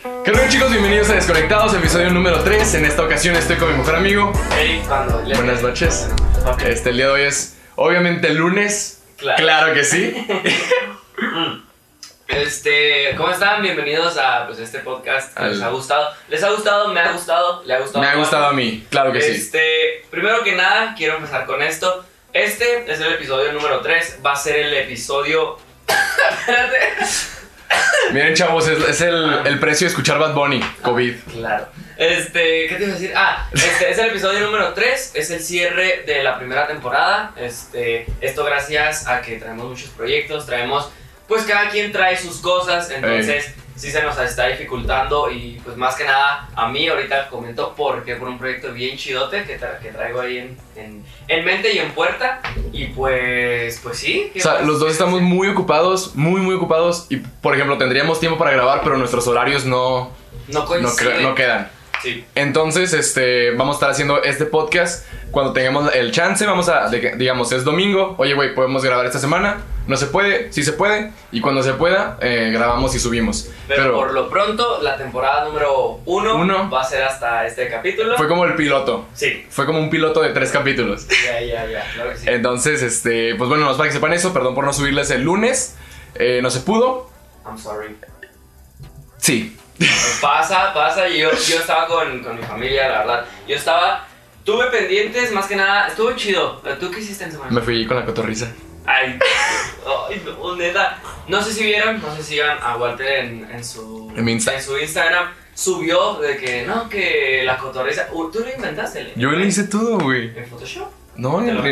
¿Qué tal chicos? Bienvenidos a Desconectados, episodio número 3. En esta ocasión estoy con mi mejor amigo. Cuando le- Buenas noches. Este, el día de hoy es obviamente lunes. Claro. que sí. Este, ¿cómo están? Bienvenidos a pues, este podcast Al- les ha gustado. ¿Les ha gustado? ¿Me ha gustado? ¿Le ha gustado? Me ha gustado a mí, claro que sí. Este, primero que nada, quiero empezar con esto. Este es el episodio número 3. Va a ser el episodio. Espérate. Miren chavos, es, es el, el precio de escuchar Bad Bunny, COVID. Claro. Este, ¿qué te iba a decir? Ah, este es el episodio número 3, es el cierre de la primera temporada. Este, esto gracias a que traemos muchos proyectos, traemos, pues cada quien trae sus cosas, entonces sí se nos está dificultando y pues más que nada a mí ahorita comento porque por un proyecto bien chidote que, tra- que traigo ahí en, en, en mente y en puerta y pues, pues sí. ¿qué O sea, los dos ¿Qué estamos muy ocupados, muy muy ocupados y por ejemplo tendríamos tiempo para grabar, pero nuestros horarios no, No no, no quedan. Sí. Entonces, este, vamos a estar haciendo este podcast cuando tengamos el chance. Vamos a, de digamos, es domingo. Oye, güey, podemos grabar esta semana. No se puede, sí se puede. Y cuando se pueda, eh, grabamos y subimos. Pero, Pero, por lo pronto, la temporada número uno, Uno. va a ser hasta este capítulo. fue como el piloto. Sí. Fue como un piloto de tres capítulos. Ya, ya, ya, claro que sí. Entonces, este, pues bueno, para que sepan eso. Perdón por no subirles el lunes. Eh, no se pudo. I'm sorry. Sí. Pasa, pasa. Yo, yo estaba con, con mi familia, la verdad. Yo estaba. Tuve pendientes, más que nada. Estuvo chido. ¿Tú qué hiciste en semana? Me fui con la cotorriza. Ay, ay, no, neta. No sé si vieron, no sé si sigan a Walter en, en su, En su Instagram. Subió de que no, que la cotorriza. Uh, Tú lo inventaste, ¿le? Yo le hice todo, güey. ¿En Photoshop? No, ¿Te en, lo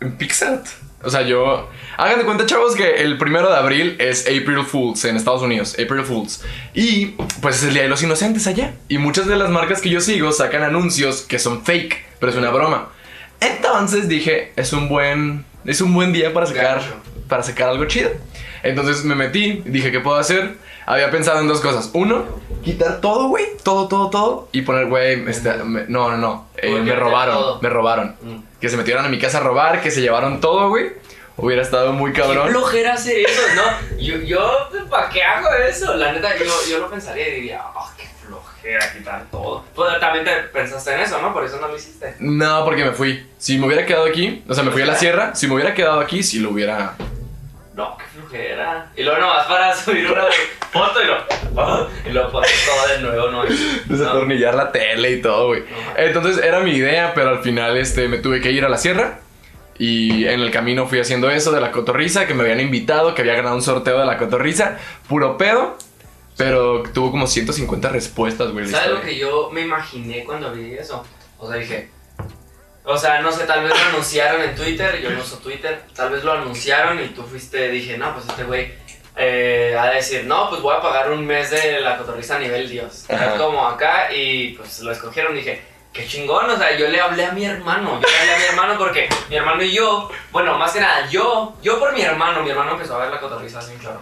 en, Pixart. O sea, yo. Hagan de cuenta, chavos, que el primero de abril es April Fools en Estados Unidos. April Fools. Y pues es el Día de los Inocentes allá. Y muchas de las marcas que yo sigo sacan anuncios que son fake, pero es una broma. Entonces dije, es un buen. Es un buen día para sacar. Para sacar algo chido. Entonces me metí, dije, ¿qué puedo hacer? Había pensado en dos cosas. Uno, quitar todo, güey. Todo, todo, todo. Y poner, güey, este, me- no, no, no. eh, ¿Por qué me meter robaron. todo? Me robaron Mm. que se metieron a mi casa a robar, que se llevaron todo, güey. Hubiera estado muy Qué cabrón. flojera hacer eso, ¿no? Yo, yo ¿para qué hago eso? La neta, yo, yo lo pensaría y diría, oh, qué flojera quitar todo. Pues también te pensaste en eso, ¿no? Por eso no lo hiciste. No, porque me fui. Si me hubiera quedado aquí, o sea, me fui a la sierra. Si me hubiera quedado aquí, sí lo hubiera. No, qué flojera. Y luego nomás para subir una foto y lo, oh, y lo pones todo de nuevo, ¿no? No. Desatornillar la tele y todo, güey. No. Entonces era mi idea, pero al final este, me tuve que ir a la sierra. Y en el camino fui haciendo eso de la cotorriza, que me habían invitado, que había ganado un sorteo de la cotorriza. Puro pedo. Pero tuvo como 150 respuestas, güey. ¿Sabes lo que yo me imaginé cuando vi eso? O sea, dije. O sea, no sé, tal vez lo anunciaron en Twitter, yo no uso Twitter, tal vez lo anunciaron y tú fuiste, dije, no, pues este güey eh, a decir, no, pues voy a pagar un mes de la cotorriza a nivel Dios. Ajá. Como acá y pues lo escogieron, dije, qué chingón, o sea, yo le hablé a mi hermano, yo le hablé a mi hermano porque mi hermano y yo, bueno, más que nada, yo, yo por mi hermano, mi hermano empezó a ver la cotorriza hace un chorro,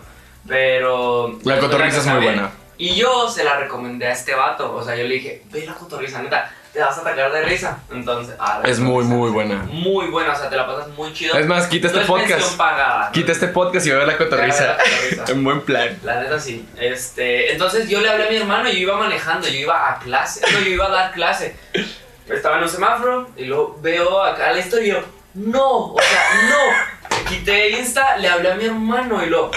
pero... La cotorriza es muy buena. Y yo se la recomendé a este vato. O sea, yo le dije, ve la cotorriza, neta, te vas a atacar de risa. Entonces, ah, Es muy, muy buena. Muy buena, o sea, te la pasas muy chido. Es más, quita No este es podcast. mención pagada. ¿no? Quita este podcast y ve a ver la Ve a ver cotorriza. la cotorriza. En buen plan. La neta sí. Este, entonces yo le hablé a mi hermano y yo iba manejando, yo iba a clase, no, yo iba a dar clase. Estaba en un semáforo y luego veo acá la historia y yo, no, o sea, no. Quité Insta, le hablé a mi hermano y lo,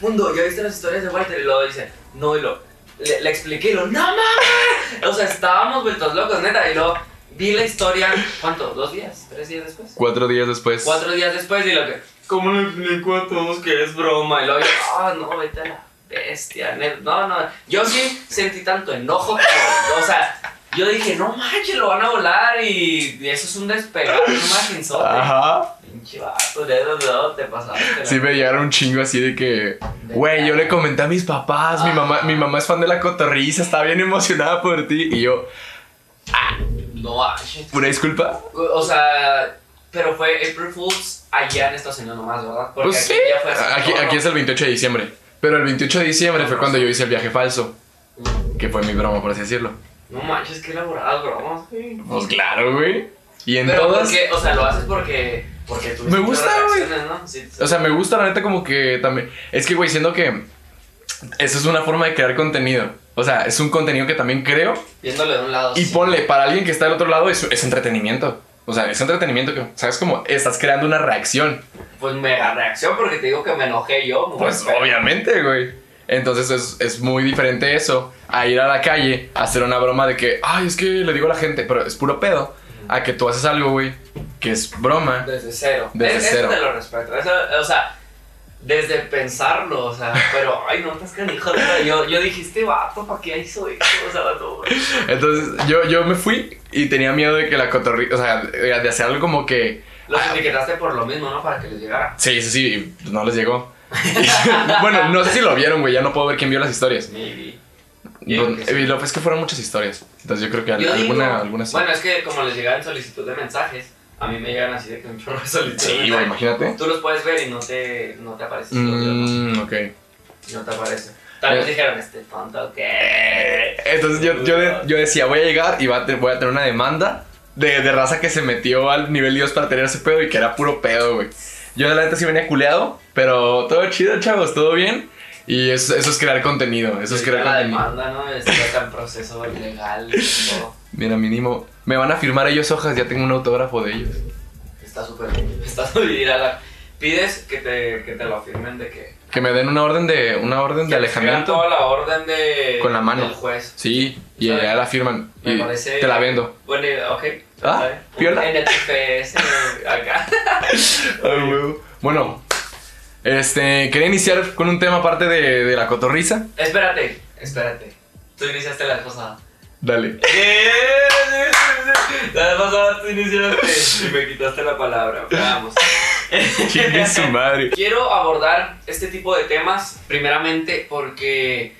mundo, ¿ya viste las historias de Walter? Y luego dice, no, y lo, le, le expliqué y lo, no mames. O sea, estábamos vueltos locos, neta, y luego vi la historia, ¿cuánto? ¿Dos días? ¿Tres días después? Cuatro días después. Cuatro días después y lo que, ¿cómo le explico a todos que es broma? Y luego yo, ah, no, vete a la bestia, net- no, no. Yo sí sentí tanto enojo como, o sea, yo dije, no manches, lo van a volar y, eso es un despegar, un imagenzote. Ajá. Pinche vato, de dónde te pasaste. Sí me llegaron un chingo así de que, güey, yo le comenté a mis papás, mi mamá, mi mamá es fan de la cotorriza, está bien emocionada por ti. Y yo, No manches. una disculpa. O sea, pero fue April Fools allá en Estados Unidos nomás, ¿verdad? Porque Pues sí, ya fue aquí, aquí es el 28 de diciembre. Pero el 28 de diciembre fue Ah, cuando yo hice el viaje falso, que fue mi broma, por así decirlo. No manches, qué elaboradas bromas. güey. Pues claro, güey. Y en Pero todas... porque, o sea, lo haces porque, porque tú Me gusta, güey. ¿no? Sí, sí. O sea, me gusta la neta como que también... Es que, güey, siendo que... Eso es una forma de crear contenido. O sea, es un contenido que también creo. Viéndolo de un lado. Y sí. ponle, para alguien que está del otro lado, es, es entretenimiento. O sea, es entretenimiento que, ¿sabes? Como estás creando una reacción. Pues mega reacción porque te digo que me enojé yo. Pues feo. obviamente, güey. Entonces es, es muy diferente eso a ir a la calle a hacer una broma de que, ay, es que le digo a la gente, pero es puro pedo. A que tú haces algo, güey, que es broma. Desde cero. Desde Es- cero. Eso te lo respeto. Eso, o sea, desde pensarlo, o sea, pero, ay, no estás canijo. Yo, yo dije, este vato, ¿para qué hizo eso? O sea, vato. Entonces yo, yo me fui y tenía miedo de que la cotorrita, o sea, de hacer algo como que... Los ah, etiquetaste por lo mismo, ¿no? Para que les llegara. Sí, sí, sí, y no les llegó. bueno, no sé si lo vieron, güey, ya no puedo ver quién vio las historias. Maybe. No, que sí. lo es que fueron muchas historias. Entonces yo creo que digo, alguna, sí. Bueno, es que como les llegaban solicitud de mensajes, a mí me llegan así de que un chorro de solicitud. sí, mensajes. imagínate. Tú los puedes ver y no te, no te aparece. vio, ¿no? Mm, ok. No te aparece. Tal vez Eh. dijeron, este tonto, ¿qué? Entonces yo, yo, de- yo decía, voy a llegar y va a te- voy a tener una demanda de, de raza que se metió al nivel Dios para tener ese pedo y que era puro pedo, güey. Yo de la neta sí venía culeado, pero todo chido, chavos, todo bien. Y eso, eso es crear contenido, eso es crear la contenido. demanda, ¿no? Está en proceso legal todo. Mira, mínimo, me van a firmar ellos hojas, ya tengo un autógrafo de ellos. Está súper bien. Está súper bien. la- Pides que te, que te lo firmen de que... Que me den una orden de, una orden de alejamiento. toda la orden de... Con la mano. Del juez. Sí, y ya la firman. Me Y parece- te la vendo. Bueno, ok. Ah, piola. En el TPS acá. Ay, huevo. Bueno, este, quería iniciar con un tema aparte de, de la cotorriza. espérate, espérate. Tú iniciaste la vez pasada. Dale. La vez pasada tú iniciaste y me quitaste la palabra. Vamos. Chingue su madre. Quiero abordar este tipo de temas primeramente porque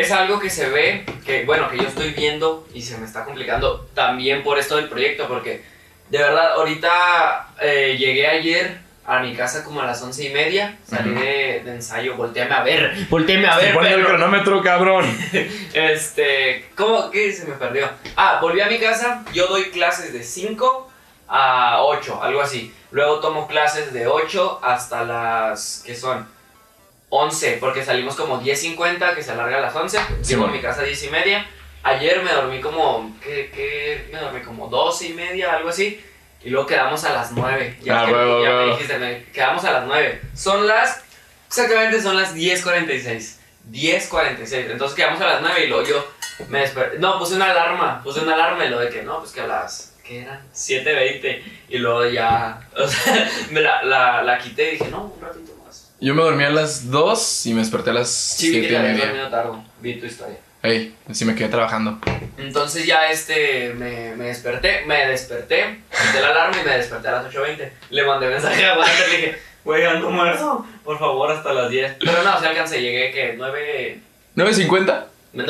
es algo que se ve, que bueno, que yo estoy viendo y se me está complicando también por esto del proyecto porque de verdad ahorita eh, llegué ayer a mi casa como a las once y media, salí de, de ensayo, volteame a ver, volteame a ver, Ponle el cronómetro, cabrón. Este, ¿cómo? ¿Qué se me perdió? Ah, volví a mi casa, yo doy clases de 5 a 8, algo así. Luego tomo clases de 8 hasta las, ¿qué son? 11, porque salimos como 10.50, que se alarga a las 11. Llego Simón. a mi casa a 10 y media. Ayer me dormí como, ¿qué, qué? Me dormí como 12 y media, algo así. Y luego quedamos a las 9. Ya, Ah, que- huevo, ya me huevo. dijiste, me- quedamos a las 9. Son las, exactamente son las 10.46. 10.46. Entonces quedamos a las 9 y luego yo me desperté. No, puse una alarma. Puse una alarma y lo de que no, pues que a las. ¿Qué eran? 7.20. Y luego ya. O sea, me la, la, la quité y dije, no, un ratito. Yo me dormí a las 2 y me desperté a las Sí, vi 7 que y media. tarde. Vi tu historia. Ey, sí me quedé trabajando. Entonces ya este, me, me desperté, me desperté, quité la alarma y me desperté a las 8.20. Le mandé mensaje a Walter, le dije, güey, ando muerto, por favor, hasta las 10. Pero no, se alcancé, llegué que 9... ¿9.50? 9.20,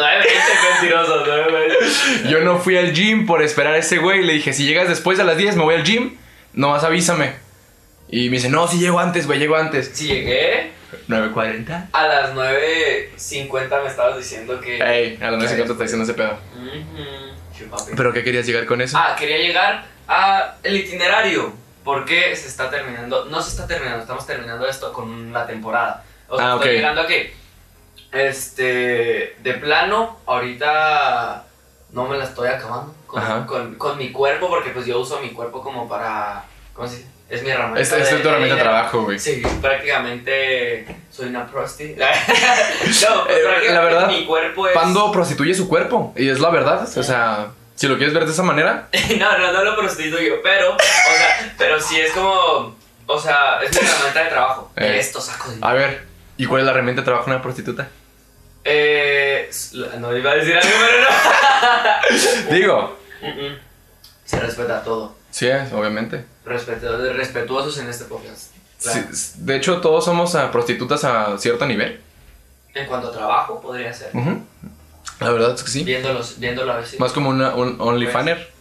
mentiroso, 9.20. Yo no fui al gym por esperar a ese güey. Le dije, si llegas después de las 10 me voy al gym, nomás avísame. Y me dice, no, si llego antes, güey, llego antes. Si llegué, 9.40. a las 9.50 me estabas diciendo que... Ey, a las 9.50 está diciendo ese pedo. Ujú, chupapi. ¿Pero qué querías llegar con eso? Ah, quería llegar a el itinerario. Porque se está terminando, no se está terminando, estamos terminando esto con la temporada. O sea, Ah, estoy llegando a que, este, de plano, ahorita no me la estoy acabando con, con, con mi cuerpo, porque pues yo uso mi cuerpo como para, ¿cómo se dice? Es mi herramienta. Esta es tu herramienta de trabajo, güey. Sí, prácticamente soy una prosti. no, pues, Eh, prácticamente la verdad, mi cuerpo es... Pando prostituye su cuerpo. Y es la verdad. O sea, si lo quieres ver de esa manera. No, no, no lo prostituyo, pero, o sea, pero sí es como, o sea, es mi herramienta de trabajo. Eh. Esto saco de... A ver, ¿y cuál es la herramienta de trabajo de una prostituta? Eh, no iba a decir algo, pero no. Digo, Mm, mm. Se respeta todo. Sí, es, obviamente. Respetu- respetuosos en este podcast. Claro. Sí, de hecho, todos somos ah, prostitutas a cierto nivel. En cuanto a trabajo, podría ser. Ujú. La verdad es que sí. Viéndolos, viéndolo a ver si. Más como una, un OnlyFaner.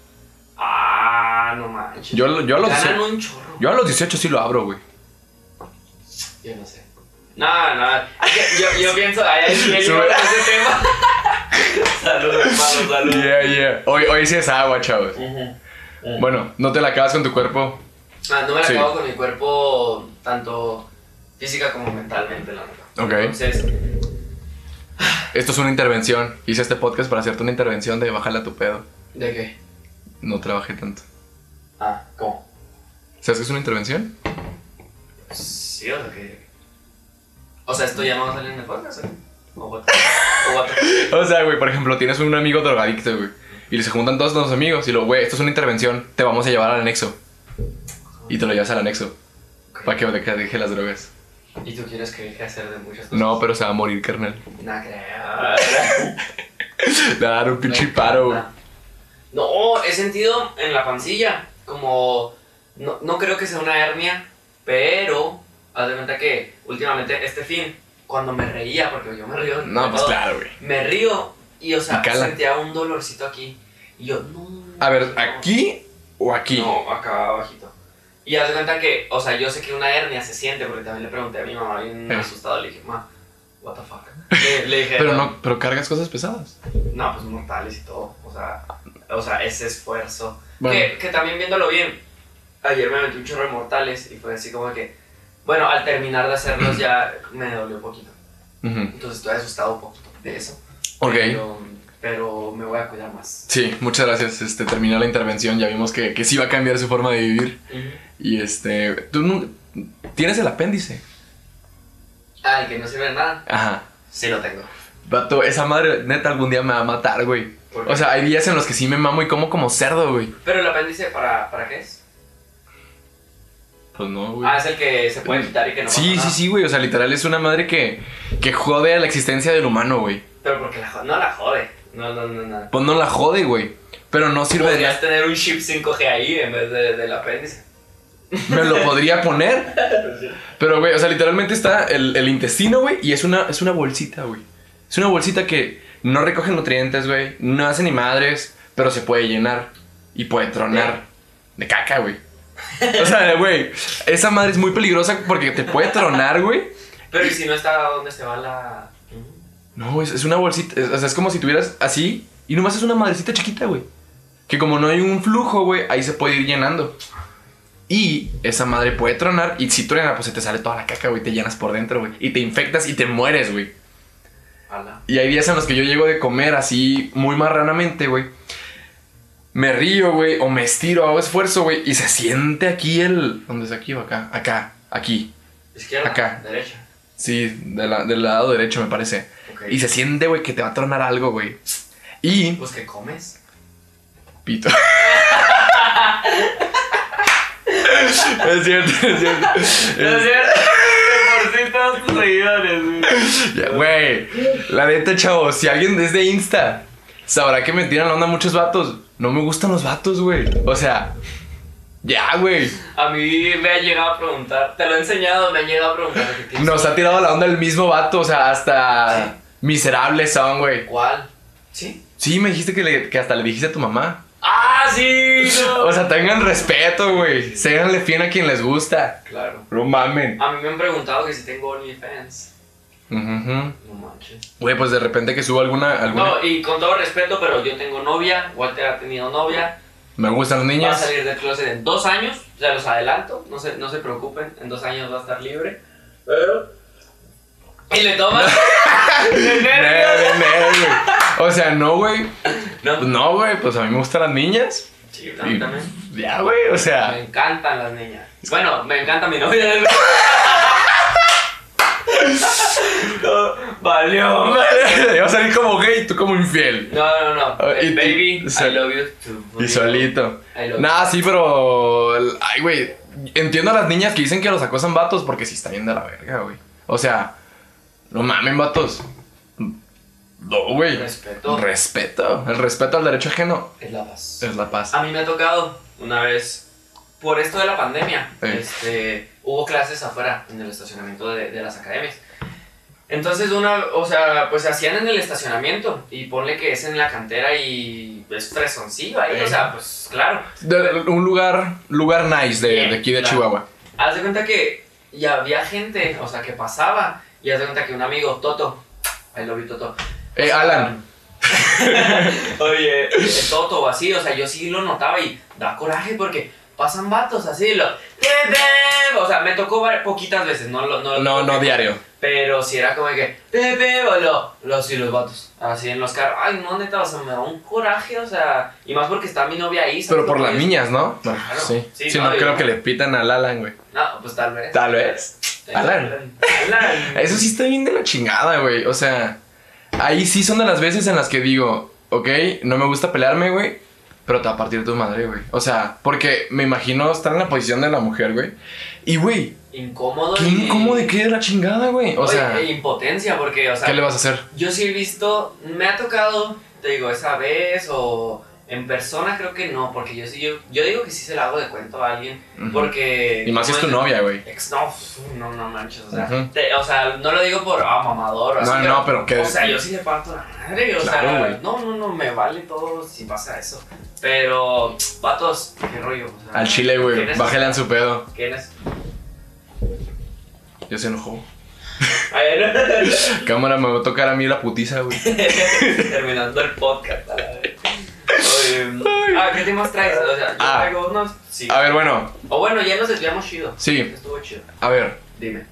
Ah, no manches. Yo, yo, a los Ganan 18, un chorro. yo a los 18 sí lo abro, güey. Yo no sé. No, no. que Yo, yo pienso. Ay, ay, sí, Sube. con ese tema. salud, hermano, salud. Yeah, yeah. Hoy, hoy sí es agua, chavos. Ujú. Bueno, no te la acabas con tu cuerpo. Ah, no me la Sí. acabo con mi cuerpo, tanto física como mentalmente, la verdad. Ok. Entonces, Esto es una intervención. Hice este podcast para hacerte una intervención de bajarle a tu pedo. ¿De qué? No trabajé tanto. Ah, ¿cómo? ¿Sabes qué es una intervención? Sí, o sea que. O sea, esto ya no va a salir en el podcast, ¿eh? O what? O what? O sea, güey, por ejemplo, tienes un amigo drogadicto, güey. Y se juntan todos los amigos y lo, güey, esto es una intervención. Te vamos a llevar al anexo. Y te lo llevas al anexo. Para que deje, deje las drogas. ¿Y tú quieres que deje de hacer de muchas cosas? No, pero se va a morir, carnal. No creo. Le va a dar un pinche paro, güey. encanta. No, he sentido en la pancilla como... No, no creo que sea una hernia, pero... Haz de cuenta que últimamente este fin, cuando me reía, porque yo me río... No, pues todo, claro, güey. Me río y, o sea, cala. sentía un dolorcito aquí. Y yo, no... A ver, no. ¿aquí o aquí? No, acá abajito. Y haz de cuenta que, o sea, yo sé que una hernia se siente, porque también le pregunté a mi mamá bien Eh. asustado, le dije, ma, what the fuck. Le, le dije, Pero no, pero cargas cosas pesadas. no, pues mortales y todo. O sea, o sea ese esfuerzo. Bueno. Que, que también viéndolo bien, ayer me metí un chorro de mortales y fue así como que, bueno, al terminar de hacerlos ya me dolió un poquito. Ujú. Entonces estoy asustado un poquito de eso. Ok. Pero, pero me voy a cuidar más. Sí, muchas gracias. Este, terminó la intervención. Ya vimos que, que sí va a cambiar su forma de vivir. Y este. Tú no- tienes el apéndice. Ah, el que no sirve de nada. Ajá. Sí lo tengo. Vato, esa madre neta algún día me va a matar, güey. O sea, hay días en los que sí me mamo y como como cerdo, güey. Pero el apéndice, ¿para, ¿para qué es? Pues no, güey. Ah, es el que se puede quitar y que no sí, sí, nada. sí, güey. O sea, literal es una madre que, que jode a la existencia del humano, güey. Pero porque la jode, no la jode. No, no, no, no. Pues no la jode, güey. Pero no sirve de Podrías tener un chip 5G ahí en vez de, del apéndice. Me lo podría poner. Pero, güey, o sea, literalmente está el, el intestino, güey. Y es una, es una bolsita, güey. Es una bolsita que no recoge nutrientes, güey. No hace ni madres. Pero se puede llenar. Y puede tronar. De caca, güey. O sea, güey. Esa madre es muy peligrosa porque te puede tronar, güey. Pero ¿y si no está donde se va la...? No, es, es una bolsita. es- o sea, es como si tuvieras así. Y nomás es una madrecita chiquita, güey. Que como no hay un flujo, güey, ahí se puede ir llenando. Y esa madre puede tronar. Y si truena, pues se te sale toda la caca, güey. Te llenas por dentro, güey. Y te infectas y te mueres, güey. Y hay días en los que yo llego de comer así muy marranamente, güey. Me río, güey. O me estiro, hago esfuerzo, güey. Y se siente aquí el. ¿Dónde es aquí o acá? Acá, aquí. Izquierda, Acá. derecha. Sí, de la- del lado derecho, me parece. Y se siente, güey, que te va a tronar algo, güey. Y. Pues que comes. Pito. es cierto, es cierto. Es- Por si todos tus seguidores, güey. La neta, chavo, si alguien desde Insta sabrá que me tiran la onda muchos vatos. No me gustan los vatos, güey. O sea, ya, güey. A mí me ha llegado a preguntar, te lo he enseñado, me ha llegado a preguntar Nos ha tirado la onda el mismo vato, o sea, hasta miserables son, güey. ¿Cuál? ¿Sí? Sí, me dijiste que, le- que hasta le dijiste a tu mamá. ¡Ah, sí! no. O sea, tengan respeto, güey. Séganle fiel a quien les gusta. Claro. No mamen. A mí me han preguntado que si tengo OnlyFans. Ujú. No manches. Güey, pues de repente que subo alguna. alguna... No, y con todo respeto, pero yo tengo novia, Walter ha tenido novia. Me gustan las Va a salir del closet en dos años, ya los adelanto, no se, no se preocupen, en dos años va a estar libre. Pero. Y le tomas. O sea, no, güey. No, No, güey, pues a mí me gustan las niñas. sí, a mí también. Ya, güey, o Me sea. encantan las niñas. Bueno, me encanta mi novia. No, Valió. Iba a salir como gay tú como infiel. No, no, no. Ah, y- Baby, y- I love you too. Y solito. Nah, sí, pero. Ay, güey. Entiendo a las niñas que dicen que los acosan vatos porque sí está bien de la verga, güey. O sea, no mamen, vatos. No, güey. Respeto. Respeto. El respeto al derecho ajeno Es la paz. es la paz. A mí me ha tocado una vez, por esto de la pandemia, Sí. este, hubo clases afuera en el estacionamiento de, de las academias. Entonces, una, o sea, pues se hacían en el estacionamiento y ponle que es en la cantera y es fresoncillo ahí, o sea, pues claro. De- un lugar, lugar nice de, Bien, de aquí de claro. Chihuahua. Haz de cuenta que ya había gente, o sea, que pasaba y haz de cuenta que un amigo, Toto, I love you, Toto. Eh, Alan. Oye, el Toto o así, o sea, yo sí lo notaba y da coraje porque pasan vatos así, lo... O sea, me tocó poquitas veces, no lo... No, No, no diario. Pero si era como que, Pepe, boludo. Los y los vatos. Así en los carros. Ay, no, neta, o sea, me da un coraje, o sea. Y más porque está mi novia ahí. ¿sabes Pero por las es? niñas, ¿no? Claro. Sí. Sí, Sí, no, no, creo que le pitan al Alan, güey. No, pues tal vez. Tal vez. Alan. Alan. Eso sí está bien de la chingada, güey. O sea, ahí sí son de las veces en las que digo, ok, no me gusta pelearme, güey, pero te va a partir tu madre, güey. O sea, porque me imagino estar en la posición de la mujer, güey. Y, güey, Incómodo. qué y- incómodo de qué de la chingada, güey. O Oye, sea, e impotencia, porque, o sea. ¿qué le vas a hacer? Yo sí he visto, me ha tocado, te digo, esa vez o en persona creo que no, porque yo sí, yo, yo digo que sí se la hago de cuento a alguien, porque... Y más si es tu novia, güey. Ex, no, no, no manches, o sea, te- o sea, no lo digo por ah, mamador o No, así, no, pero que- O sea, yo sí le parto la madre, o Claro, sea, güey. no, no, no, me vale todo si pasa eso, pero, vatos, qué rollo, o sea, Al chile, güey. Bájale en su pedo. ¿Quién es? Ya se enojó. A ver, Cámara, me va a tocar a mí la putiza, güey. terminando el podcast, a la vez. Oye, ah, ¿qué temas traes? O sea, yo Ah. traigo unos, sí. A ver, bueno, O bueno, ya nos desviamos chido. Sí. Estuvo chido. a ver. Dime.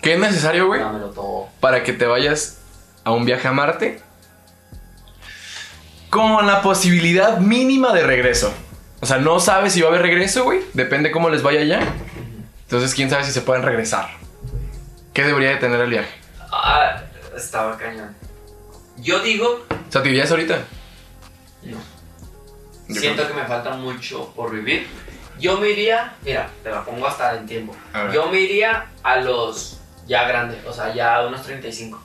¿Qué es necesario, güey? dámelo todo. para que te vayas a un viaje a Marte con la posibilidad mínima de regreso. O sea, no sabes si va a haber regreso, güey. Depende cómo les vaya allá. Entonces, quién sabe si se pueden regresar. ¿Qué debería de tener el viaje? Ah, estaba cañón. Yo digo, O sea, ¿te irías ahorita? no. Siento que me falta mucho por vivir. Yo me iría, mira, te la pongo hasta en tiempo. Yo me iría a los ya grandes, o sea, ya a unos 35.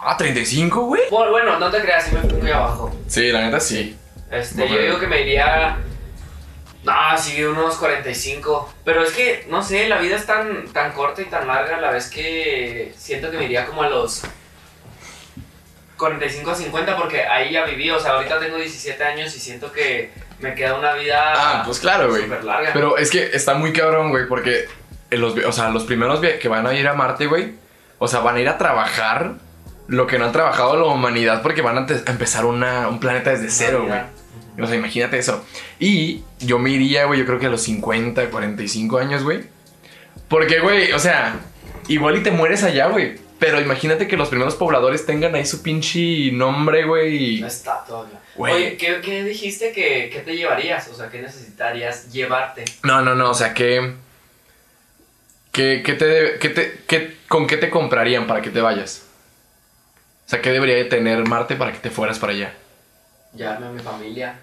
Ah, 35, güey. Bueno, bueno, no te creas, si me fui muy abajo. Sí, la neta sí. Este, yo digo que me iría. No, sí, unos 45. Pero es que, no sé, la vida es tan, tan corta y tan larga a la vez que siento que me iría como a los 45 a 50 porque ahí ya viví. O sea, ahorita tengo 17 años y siento que me queda una vida Ah, pues claro, güey. larga. Pero es que está muy cabrón, güey, porque en los, o sea, los primeros que van a ir a Marte, güey, o sea, van a ir a trabajar lo que no ha trabajado la humanidad porque van a empezar una- un planeta desde cero, güey. O sea, imagínate eso. Y yo me iría, güey, yo creo que a los 50, 45 años, güey. Porque, güey, o sea, igual y te mueres allá, güey. Pero imagínate que los primeros pobladores tengan ahí su pinche nombre, güey. No está todavía. Güey. Oye, ¿qué, qué dijiste que, que te llevarías? O sea, ¿qué necesitarías llevarte? No, no, no, o sea, que... ¿Qué, qué te, qué te, qué- ¿Con qué te comprarían para que te vayas? O sea, ¿qué debería de tener Marte para que te fueras para allá? Llevarme a mi familia.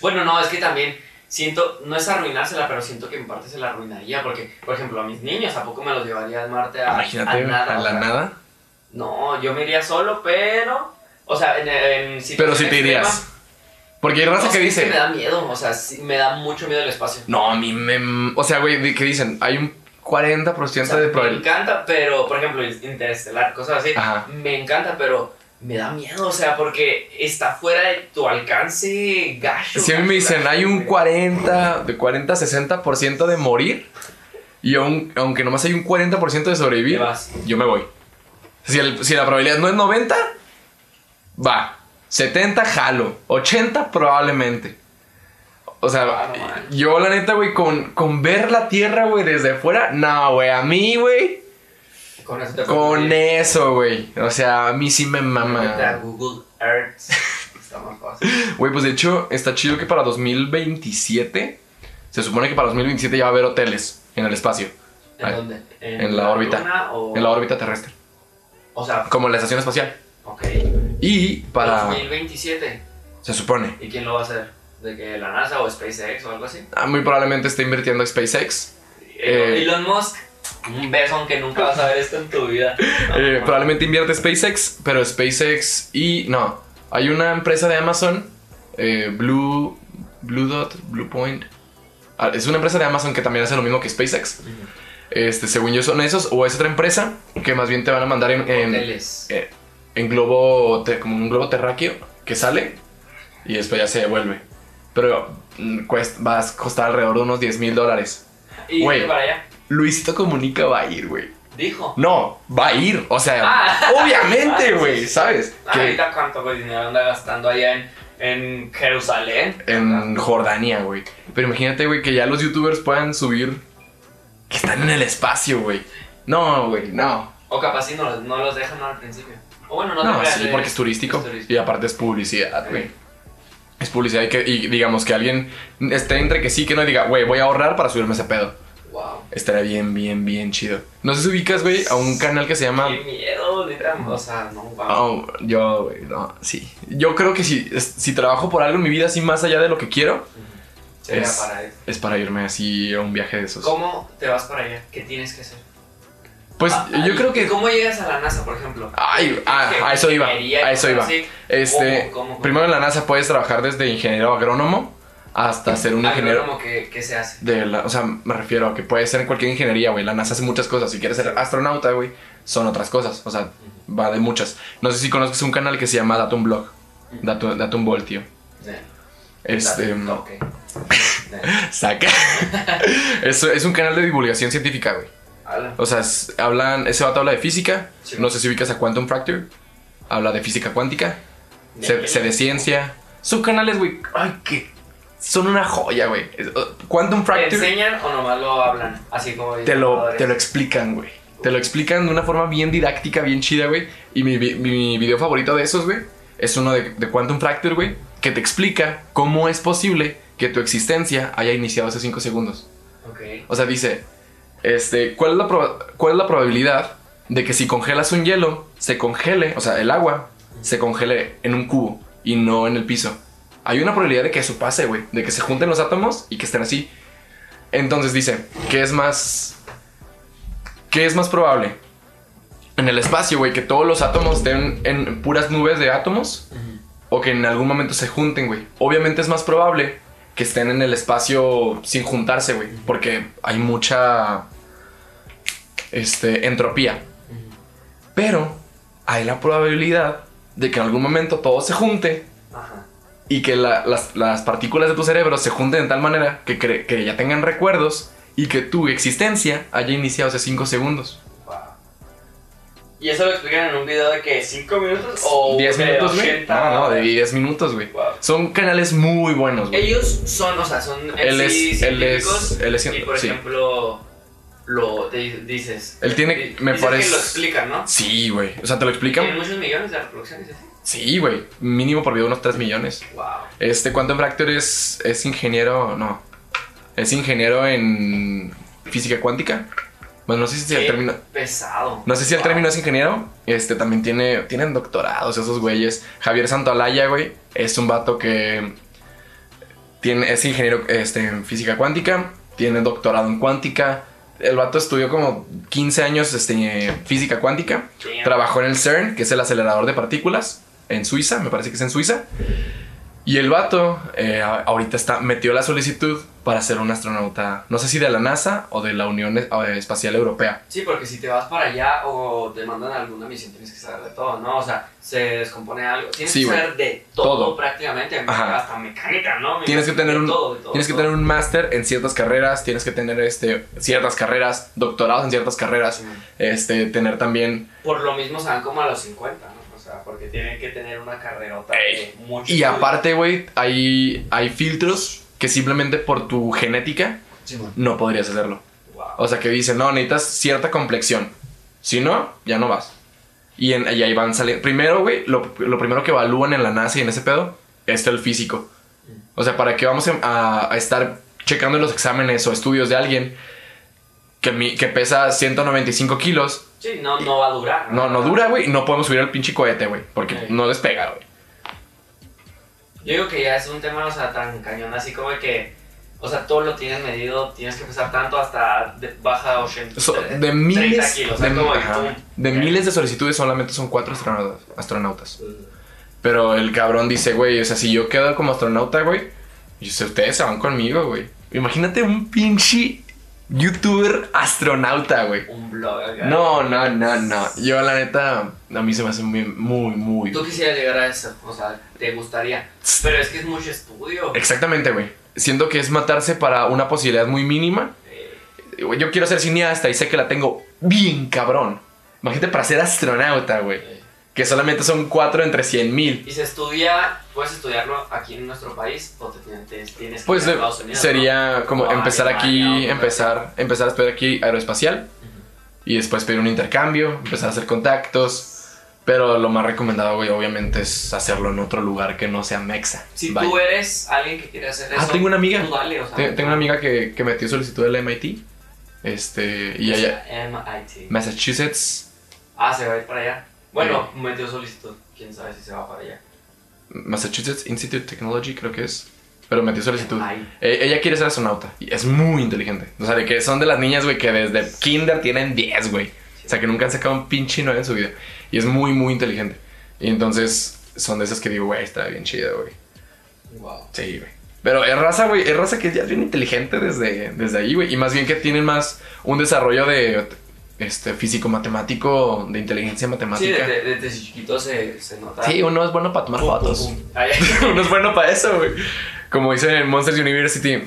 Bueno, no, es que también siento, no es arruinársela, pero siento que en parte se la arruinaría. Porque, por ejemplo, a mis niños, ¿a poco me los llevaría a Marte a, Imagínate, a nada? a o la sea, nada. No, yo me iría solo, pero. O sea, en, en Pero si te irías. Porque hay raza no, que dice... me da miedo, o sea, sí, me da mucho miedo el espacio. No, a mí me... O sea, güey, que dicen, hay un 40% O sea, de me probabilidad. encanta, pero, por ejemplo, Interestelar, cosas así, Ajá. me encanta, pero me da miedo, o sea, porque está fuera de tu alcance gacho. Si a mí me dicen, hay un güey. 40, de 40 a 60% de morir, y aun- aunque nomás hay un 40% de sobrevivir, yo me voy. Si, el- si la probabilidad no es 90, va. 70, jalo. 80, probablemente. O sea, Ah, yo la neta, güey, con, con ver la Tierra, güey, desde fuera, no, güey, a mí, güey, Con eso te con eso, güey. O sea, a mí sí me mama. Google Earth. Está más fácil. Güey, pues de hecho, está chido que para 2027, se supone que para 2027 ya va a haber hoteles en el espacio, ¿En dónde? en la órbita. luna o- en la órbita terrestre, O sea, como en la estación espacial. ok. Y para... 2027. Se supone. ¿Y quién lo va a hacer? ¿De que la NASA o SpaceX o algo así? Ah, muy probablemente esté invirtiendo SpaceX. Eh. Elon Musk. Un beso aunque nunca vas a ver esto en tu vida. No, Eh, no. probablemente invierte SpaceX, pero SpaceX y... No, hay una empresa de Amazon, eh, Blue, Blue Dot, Blue Point. Ah, es una empresa de Amazon que también hace lo mismo que SpaceX. Este, según yo son esos, o es otra empresa que más bien te van a mandar en, en, eh, en globo, te- como un globo terráqueo que sale y después ya se devuelve. Pero mm, cuest- va a costar alrededor de unos 10 mil dólares. y para allá. Luisito Comunica va a ir, güey. Dijo. No, va a ir. O sea, Ah. obviamente, Ah, güey. ¿sabes? Ah, Que ahorita cuánto güey, dinero anda gastando allá en, en Jerusalén. en Jordania, güey. Pero imagínate, güey, que ya los youtubers puedan subir que están en el espacio, güey. No, güey, no. O capaz si no, los- no los dejan al principio. O bueno, no, No, sí, porque es turístico. Y aparte es publicidad, güey. Es publicidad y, que, y digamos que alguien esté entre que sí que no y diga, güey, voy a ahorrar para subirme ese pedo. Wow. Estaría bien, bien, bien chido. No sé si ubicas, güey, a un canal que se llama... Qué miedo, neta. O sea, no, wow. Oh, yo, güey, no, sí. Yo creo que si, es- si trabajo por algo en mi vida así más allá de lo que quiero, Sería es- para él. es para irme así a un viaje de esos. ¿Cómo te vas para allá? ¿Qué tienes que hacer? Pues Ah, yo ¿y creo que... ¿Cómo llegas a la NASA, por ejemplo? Ay, ah, ¿Qué- a eso iba, a eso iba. Este, ¿Cómo, cómo, primero en la NASA puedes trabajar desde ingeniero agrónomo hasta ser un ingeniero ¿qué, qué se hace? de la, o sea, me refiero a que puede ser en cualquier ingeniería, güey. La NASA hace muchas cosas. Si quieres ser astronauta, güey, son otras cosas. O sea, va de muchas. No sé si conoces un canal que se llama Datum Blog. Datum, Datum Ball, tío. Este, Ok. saca. es, es un canal de divulgación científica, güey. O sea, es- hablan, ese vato habla de física. Sí. No sé si ubicas a Quantum Fracture. Habla de física cuántica. Se, se de ciencia. Son canales, güey. Ay, que son una joya, güey. Uh, Quantum ¿Te Fracture. enseñan o nomás lo hablan? Así como Te lo, te lo explican, güey. Te lo explican de una forma bien didáctica, bien chida, güey. Y mi, mi video favorito de esos, güey, es uno de, de Quantum Fracture, güey, que te explica cómo es posible que tu existencia haya iniciado hace 5 segundos. Ok. O sea, dice, este, ¿cuál es, la ¿cuál es la probabilidad de que si congelas un hielo, se congele, o sea, el agua, se congele en un cubo y no en el piso? Hay una probabilidad de que eso pase, güey, de que se junten los átomos y que estén así. Entonces dice, ¿qué es más... ¿Qué es más probable? En el espacio, güey, que todos los átomos estén en puras nubes de átomos o que en algún momento se junten, güey. Obviamente es más probable que estén en el espacio sin juntarse, güey, porque hay mucha este entropía. Pero hay la probabilidad de que en algún momento todo se junte Ajá. Y que la- las, las partículas de tu cerebro se junten de tal manera que, cre- que ya tengan recuerdos y que tu existencia haya iniciado hace 5 segundos. Wow. ¿Y eso lo explican en un video de que 5 minutos o 10 de minutos, güey. 80? No, no, de 10 minutos, güey. Wow. Son canales muy buenos, güey. Ellos son, o sea, son Él es- él es- él es y por sí. ejemplo lo di- dices. Él tiene- me dices parece- que lo explican, ¿no? Sí, güey. O sea, te lo explican. Tiene muchos millones de reproducciones así. Sí, güey. Mínimo por video unos 3 millones. Wow. Este Quantum Fracture es, es ingeniero. No. Es ingeniero en física cuántica. Bueno, no sé si el término. pesado. No sé si el término es ingeniero. Este también tiene. Tienen doctorados esos güeyes. Javier Santoalaya, güey. Es un vato que. Tiene, es ingeniero este, en física cuántica. Tiene doctorado en cuántica. El vato estudió como 15 años este, física cuántica. Trabajó en el CERN, que es el acelerador de partículas, en Suiza, me parece que es en Suiza. Y el vato eh, ahorita está, metió la solicitud para ser un astronauta, no sé si de la NASA o de la Unión eh, Espacial Europea. Sí, porque si te vas para allá o te mandan a alguna misión, tienes que saber de todo, ¿no? O sea, se descompone algo. Tienes Sí, que saber de todo, Todo. prácticamente, Ajá. hasta mecánica, ¿no? Me Tienes que tener un, todo, de todo, tienes que tener un máster en ciertas carreras, tienes que tener este, ciertas carreras, doctorados en ciertas carreras, Sí. este, tener también Por lo mismo se van como a los 50, ¿no? O sea, porque tienen que tener una carrerota Ey. de mucho. Y aparte, güey, hay, hay filtros que simplemente por tu genética Sí, no podrías hacerlo. Wow. O sea, que dicen, no, necesitas cierta complexión. Si no, ya no vas. Y, en, y ahí van saliendo. Primero, güey, lo, lo primero que evalúan en la NASA y en ese pedo es el físico. O sea, para que vamos a, a estar checando los exámenes o estudios de alguien que, mi- que pesa 195 kilos. Sí, no, no va a durar. No, no dura, güey. y No podemos subir al pinche cohete, güey. Porque Ok. no despega, güey. Yo digo que ya es un tema, o sea, tan cañón, así como de que, o sea, todo lo tienes medido, tienes que pesar tanto hasta de- baja 80. So- de 30 miles, kilos, o sea, de, como de miles de solicitudes solamente son cuatro astronautas. astronautas. Pero el cabrón dice, güey, o sea, si yo quedo como astronauta, güey, y ustedes se van conmigo, güey. Imagínate un pinche youtuber astronauta, güey. Un blog acá. No, no, no, no. Yo, la neta, a mí se me hace muy, muy, muy. Tú quisieras llegar a eso, o sea, te gustaría. Pero es que es mucho estudio. Exactamente, güey. Siento que es matarse para una posibilidad muy mínima. Eh, Yo quiero ser cineasta y sé que la tengo bien cabrón. Imagínate para ser astronauta, güey. eh. Que solamente son 4 entre 100 mil. Y se estudia, puedes estudiarlo aquí en nuestro país o te tienes, tienes que Pues ir a eh, Estados Unidos. sería ¿no? como O empezar Alemania, aquí, empezar, empezar a estudiar aquí aeroespacial. Y después pedir un intercambio, empezar a hacer contactos. Pero lo más recomendado, güey, obviamente es hacerlo en otro lugar que no sea Mexa. Si Vaya. tú eres alguien que quiere hacer eso. Ah, tengo una amiga. tú dale, o sea, Te- Tengo una amiga que, que metió solicitud del MIT. Este, y allá, MIT. Massachusetts, Ah, se va a ir para allá. Bueno, metió solicitud. Quién sabe si se va para allá. Massachusetts Institute of Technology, creo que es. Pero metió solicitud. Eh, ella quiere ser astronauta y es muy inteligente. O sea, de que son de las niñas, güey, que desde kinder tienen 10, güey. O sea, que nunca han sacado un pinche 9 en su vida. Y es muy, muy inteligente. Y entonces son de esas que digo, güey, está bien chida, güey. Wow. Sí, güey. Pero es raza, güey, es raza que ya es bien inteligente desde, desde ahí, güey. Y más bien que tienen más un desarrollo de este físico-matemático, de inteligencia Sí, matemática. desde, desde chiquito se, se nota. Sí, uno es bueno para tomar fotos. uno es bueno para eso, güey. Como dice en Monsters University,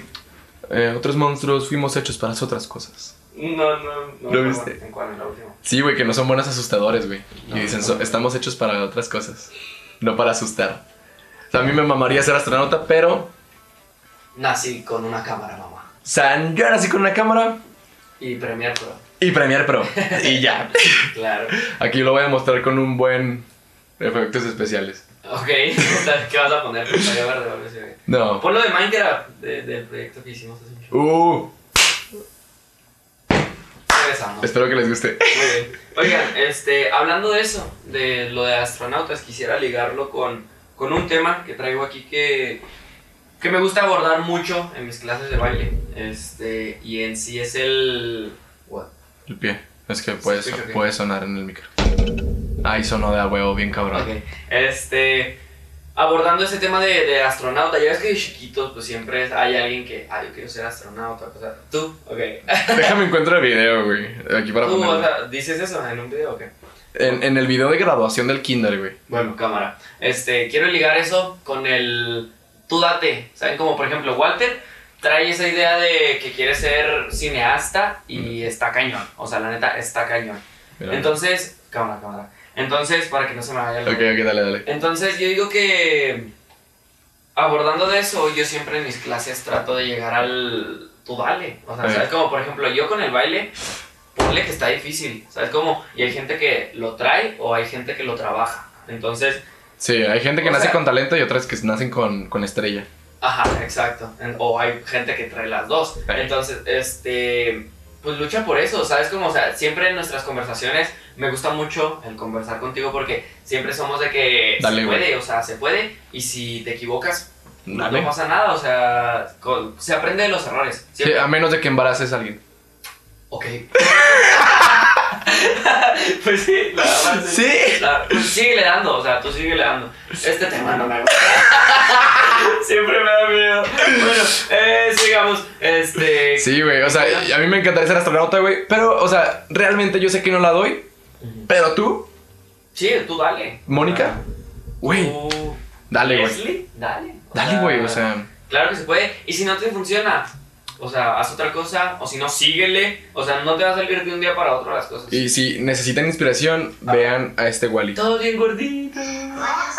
eh, otros monstruos fuimos hechos para hacer otras cosas. No, no, no. ¿Lo no, viste? ¿En cuál? En la última. Sí, güey, que no son buenos asustadores, güey. Y No, dicen, no. "So- estamos hechos para otras cosas, no para asustar. O sea, a mí me mamaría ser astronauta, pero... Nací con una cámara, mamá. O sea, yo nací con una cámara Y Premiere Pro. Y Premiere Pro. y ya. Claro. Aquí lo voy a mostrar con un buen efectos especiales. Ok. ¿Qué vas a poner? Verde güey. No. Pon lo de Minecraft, de- del proyecto que hicimos hace mucho. Uh, Regresamos. espero que les guste. Muy bien. Oigan, este, hablando de eso, de lo de astronautas, quisiera ligarlo con, con un tema que traigo aquí que, que me gusta abordar mucho en mis clases de baile. Este, y en sí es el. El pie. Es que puede, Sí, puede sonar en el micro. Ay, sonó de a huevo, bien cabrón. Ok. Este. Abordando ese tema de, de astronauta, ya ves que de chiquitos, pues siempre hay alguien que, ah, yo quiero ser astronauta, o sea, tú, ok. Déjame encuentro el video, güey. Aquí para Tú, o sea, dices eso en un video, ok. En, en el video de graduación del kinder, güey. Bueno, cámara. Este, quiero ligar eso con el tú date. ¿Saben? Como por ejemplo, Walter trae esa idea de que quiere ser cineasta y está cañón. O sea, la neta, está cañón. Mira. Entonces, cámara, cámara. Entonces, para que no se me vaya el Ok, ok, dale, dale. Entonces, yo digo que abordando de eso, yo siempre en mis clases trato de llegar al tú dale. O sea. ¿sabes? Como por ejemplo, yo con el baile, ponle que está difícil. ¿Sabes? Como, y hay gente que lo trae o hay gente que lo trabaja. Entonces, Sí, hay gente que nace sea- con talento y otras que nacen con, con estrella. Ajá, exacto. En- O hay gente que trae las dos. Entonces, este, pues lucha por eso, ¿sabes? Como, o sea, siempre en nuestras conversaciones me gusta mucho el conversar contigo porque siempre somos de que Dale, se puede, o sea, se puede y si te equivocas, Dale. no pasa nada, o sea, con- se aprende de los errores. Sí, a menos de que embaraces a alguien. Ok. pues sí, la verdad Sí. La- pues síguele dando, o sea, tú síguele dando. Este tema no me gusta. Siempre me da miedo. Bueno, eh, sigamos. Este. Sí, güey. O sea, a mí me encantaría ser astronauta, güey. Pero, o sea, realmente yo sé que no la doy. Pero tú, Sí, tú dale. Mónica, güey, Tú- dale, güey. Dale. Dale, güey. O sea, Claro que se puede. Y si no te funciona, o sea, haz otra cosa. O si no, síguele. O sea, no te va a salir de un día para otro las cosas. y si necesitan inspiración, vean a este Wally. Todo bien gordito. Voy a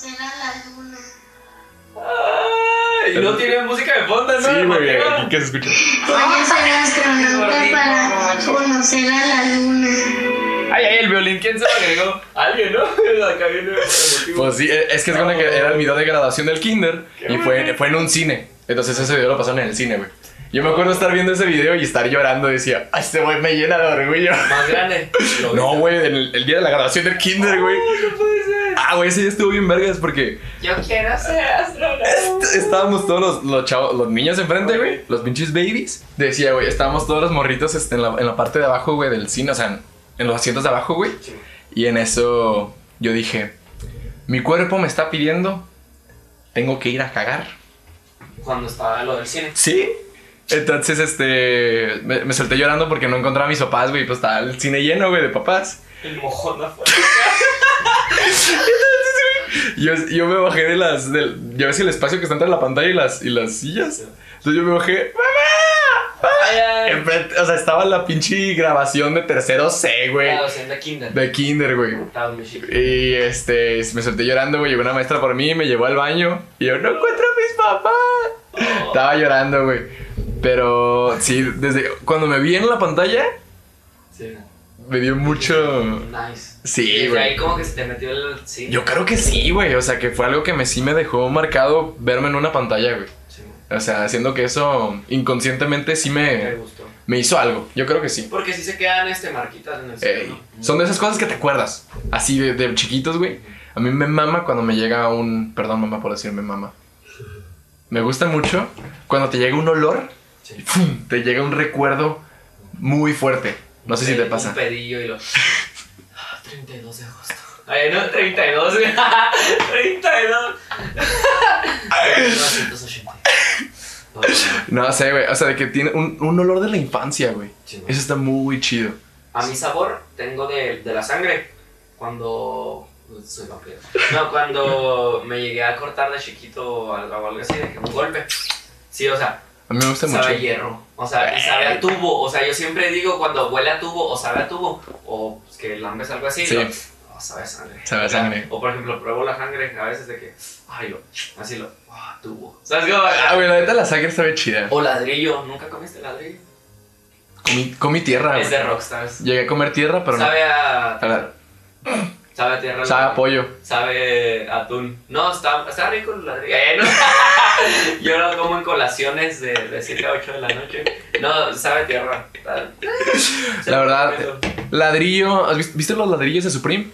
conocer a la luna. Ay, y no tiene música de fondo, ¿no? Sí, güey. Aquí que se escucha. Voy a ser astronauta para conocer a la luna. Ay, ay, el violín, ¿quién se lo agregó? Alguien, ¿no? Acá viene el motivo. Pues sí, es que es cuando que era el video de graduación del kinder y fue, fue en un cine. Entonces ese video lo pasaron en el cine, güey. Yo me acuerdo estar viendo ese video y estar llorando. Decía, "Ay, este güey me llena de orgullo. Más grande. ¿Lo No, güey, en el, el día de la graduación del kinder, güey. No puede ser. Ah, güey, ese día estuvo bien vergas porque Yo quiero ser astronauta. est- estábamos todos los, los chavos, los niños enfrente, güey, los pinches babies. Decía, güey, estábamos todos los morritos este, en, la, en la parte de abajo, güey, del cine, o sea, en, en los asientos de abajo, güey. Sí. Y en eso yo dije, mi cuerpo me está pidiendo, tengo que ir a cagar. Cuando estaba lo del cine. Sí. Entonces, este, me, me solté llorando porque no encontraba a mis papás, güey, pues estaba el cine lleno, güey, de papás. El mojón afuera. Yo, yo me bajé de las, del, ya ves el espacio que está entre la pantalla y las, y las sillas. Entonces yo me bajé, ¡mamá! Enfrente, o sea, estaba la pinche grabación de tercero C, güey. La docente de kinder. De kinder, güey. Y este, me solté llorando, güey. Llegó una maestra por mí, me llevó al baño. Y yo, no encuentro a mis papás. Estaba llorando, güey. Pero sí, desde cuando me vi en la pantalla, Sí. Me dio mucho. Nice. Sí, güey. ahí como que se te metió el cine. Yo creo que sí, güey. O sea, que fue algo que me, sí me dejó marcado verme en una pantalla, güey. Sí, O sea, haciendo que eso inconscientemente sí me me, gustó. me hizo algo. Yo creo que sí. Porque sí se quedan este, marquitas en el cielo. son de esas cosas que te acuerdas. Así de, de chiquitos, güey. A mí me mama cuando me llega un. Perdón, mamá, por decirme mama. Me gusta mucho cuando te llega un olor Sí. te llega un recuerdo muy fuerte. No sé si te Un pasa. pedillo y lo. Ah, 32 de agosto. Ay, no, 32. 32. 1980. No, sé, güey. O sea, de que tiene un, un olor de la infancia, güey. Sí. Eso está muy chido. A mi sabor tengo de, de la sangre. Cuando. pues, Soy vampiro. No, cuando me llegué a cortar de chiquito o algo así, de que un golpe. Sí, o sea, A mí me gusta sabe a mucho. hierro. O sea, y sabe a tubo. O sea, yo siempre digo cuando huele a tubo o sabe a tubo. O pues, que lambes algo así. Sí. lo- oh, sabe a sangre. Sabe a sangre. O por ejemplo, pruebo la sangre a veces de que. Ay, lo. Así lo. ah, tubo. ¿Sabes cómo? Ah, güey, la neta la sangre está bien chida. O ladrillo. ¿Nunca comiste ladrillo? Comí, comí tierra, es de. Rockstars. Llegué a comer tierra, pero no. Sabe a. A la- Sabe a tierra. Sabe a pollo. Sabe a atún. No, está, está rico ladrillo. Eh, no. Yo lo como en colaciones de, de 7 a 8 de la noche. No, sabe a tierra. La verdad, Ladrillo. ¿has vis- ¿Viste los ladrillos de Supreme?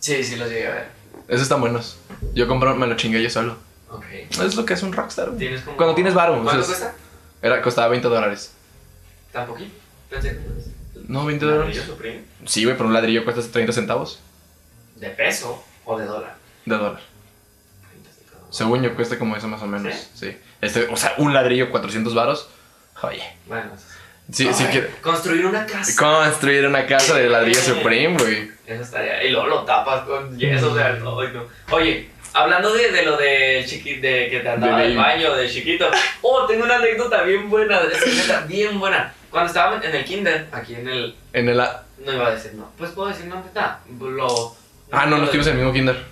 Sí, sí los llegué a ver. Esos están buenos. Yo compré, me lo chingué yo solo. Ok. Es lo que es un rockstar, güey. ¿Tienes como... Cuando tienes varo. o ¿Cuánto cuesta? Era, costaba 20 dólares. Más. No, 20 ¿Ladrillo dólares. Supreme? Sí, güey, pero un ladrillo cuesta 30 centavos ¿De peso o de dólar? de dólar. 30 centavos. Según yo cuesta como eso más o menos. Sí. Este, o sea, un ladrillo 400 varos. Oye. Bueno, Sí, sí. Construir una casa. Construir una casa de ladrillo Supreme, güey. Eso estaría. Y luego lo tapas con yeso, o sea, no, no. Oye, hablando de, de lo del chiqui, de que te andaba De del baño, de chiquito. Oh, tengo una anécdota bien buena, que neta, bien buena. Cuando estaba en el kinder, aquí en el. En el. a- No iba a decir no. Pues puedo decir no, nada. Lo. Ah, no, no estuvimos en el mismo kinder.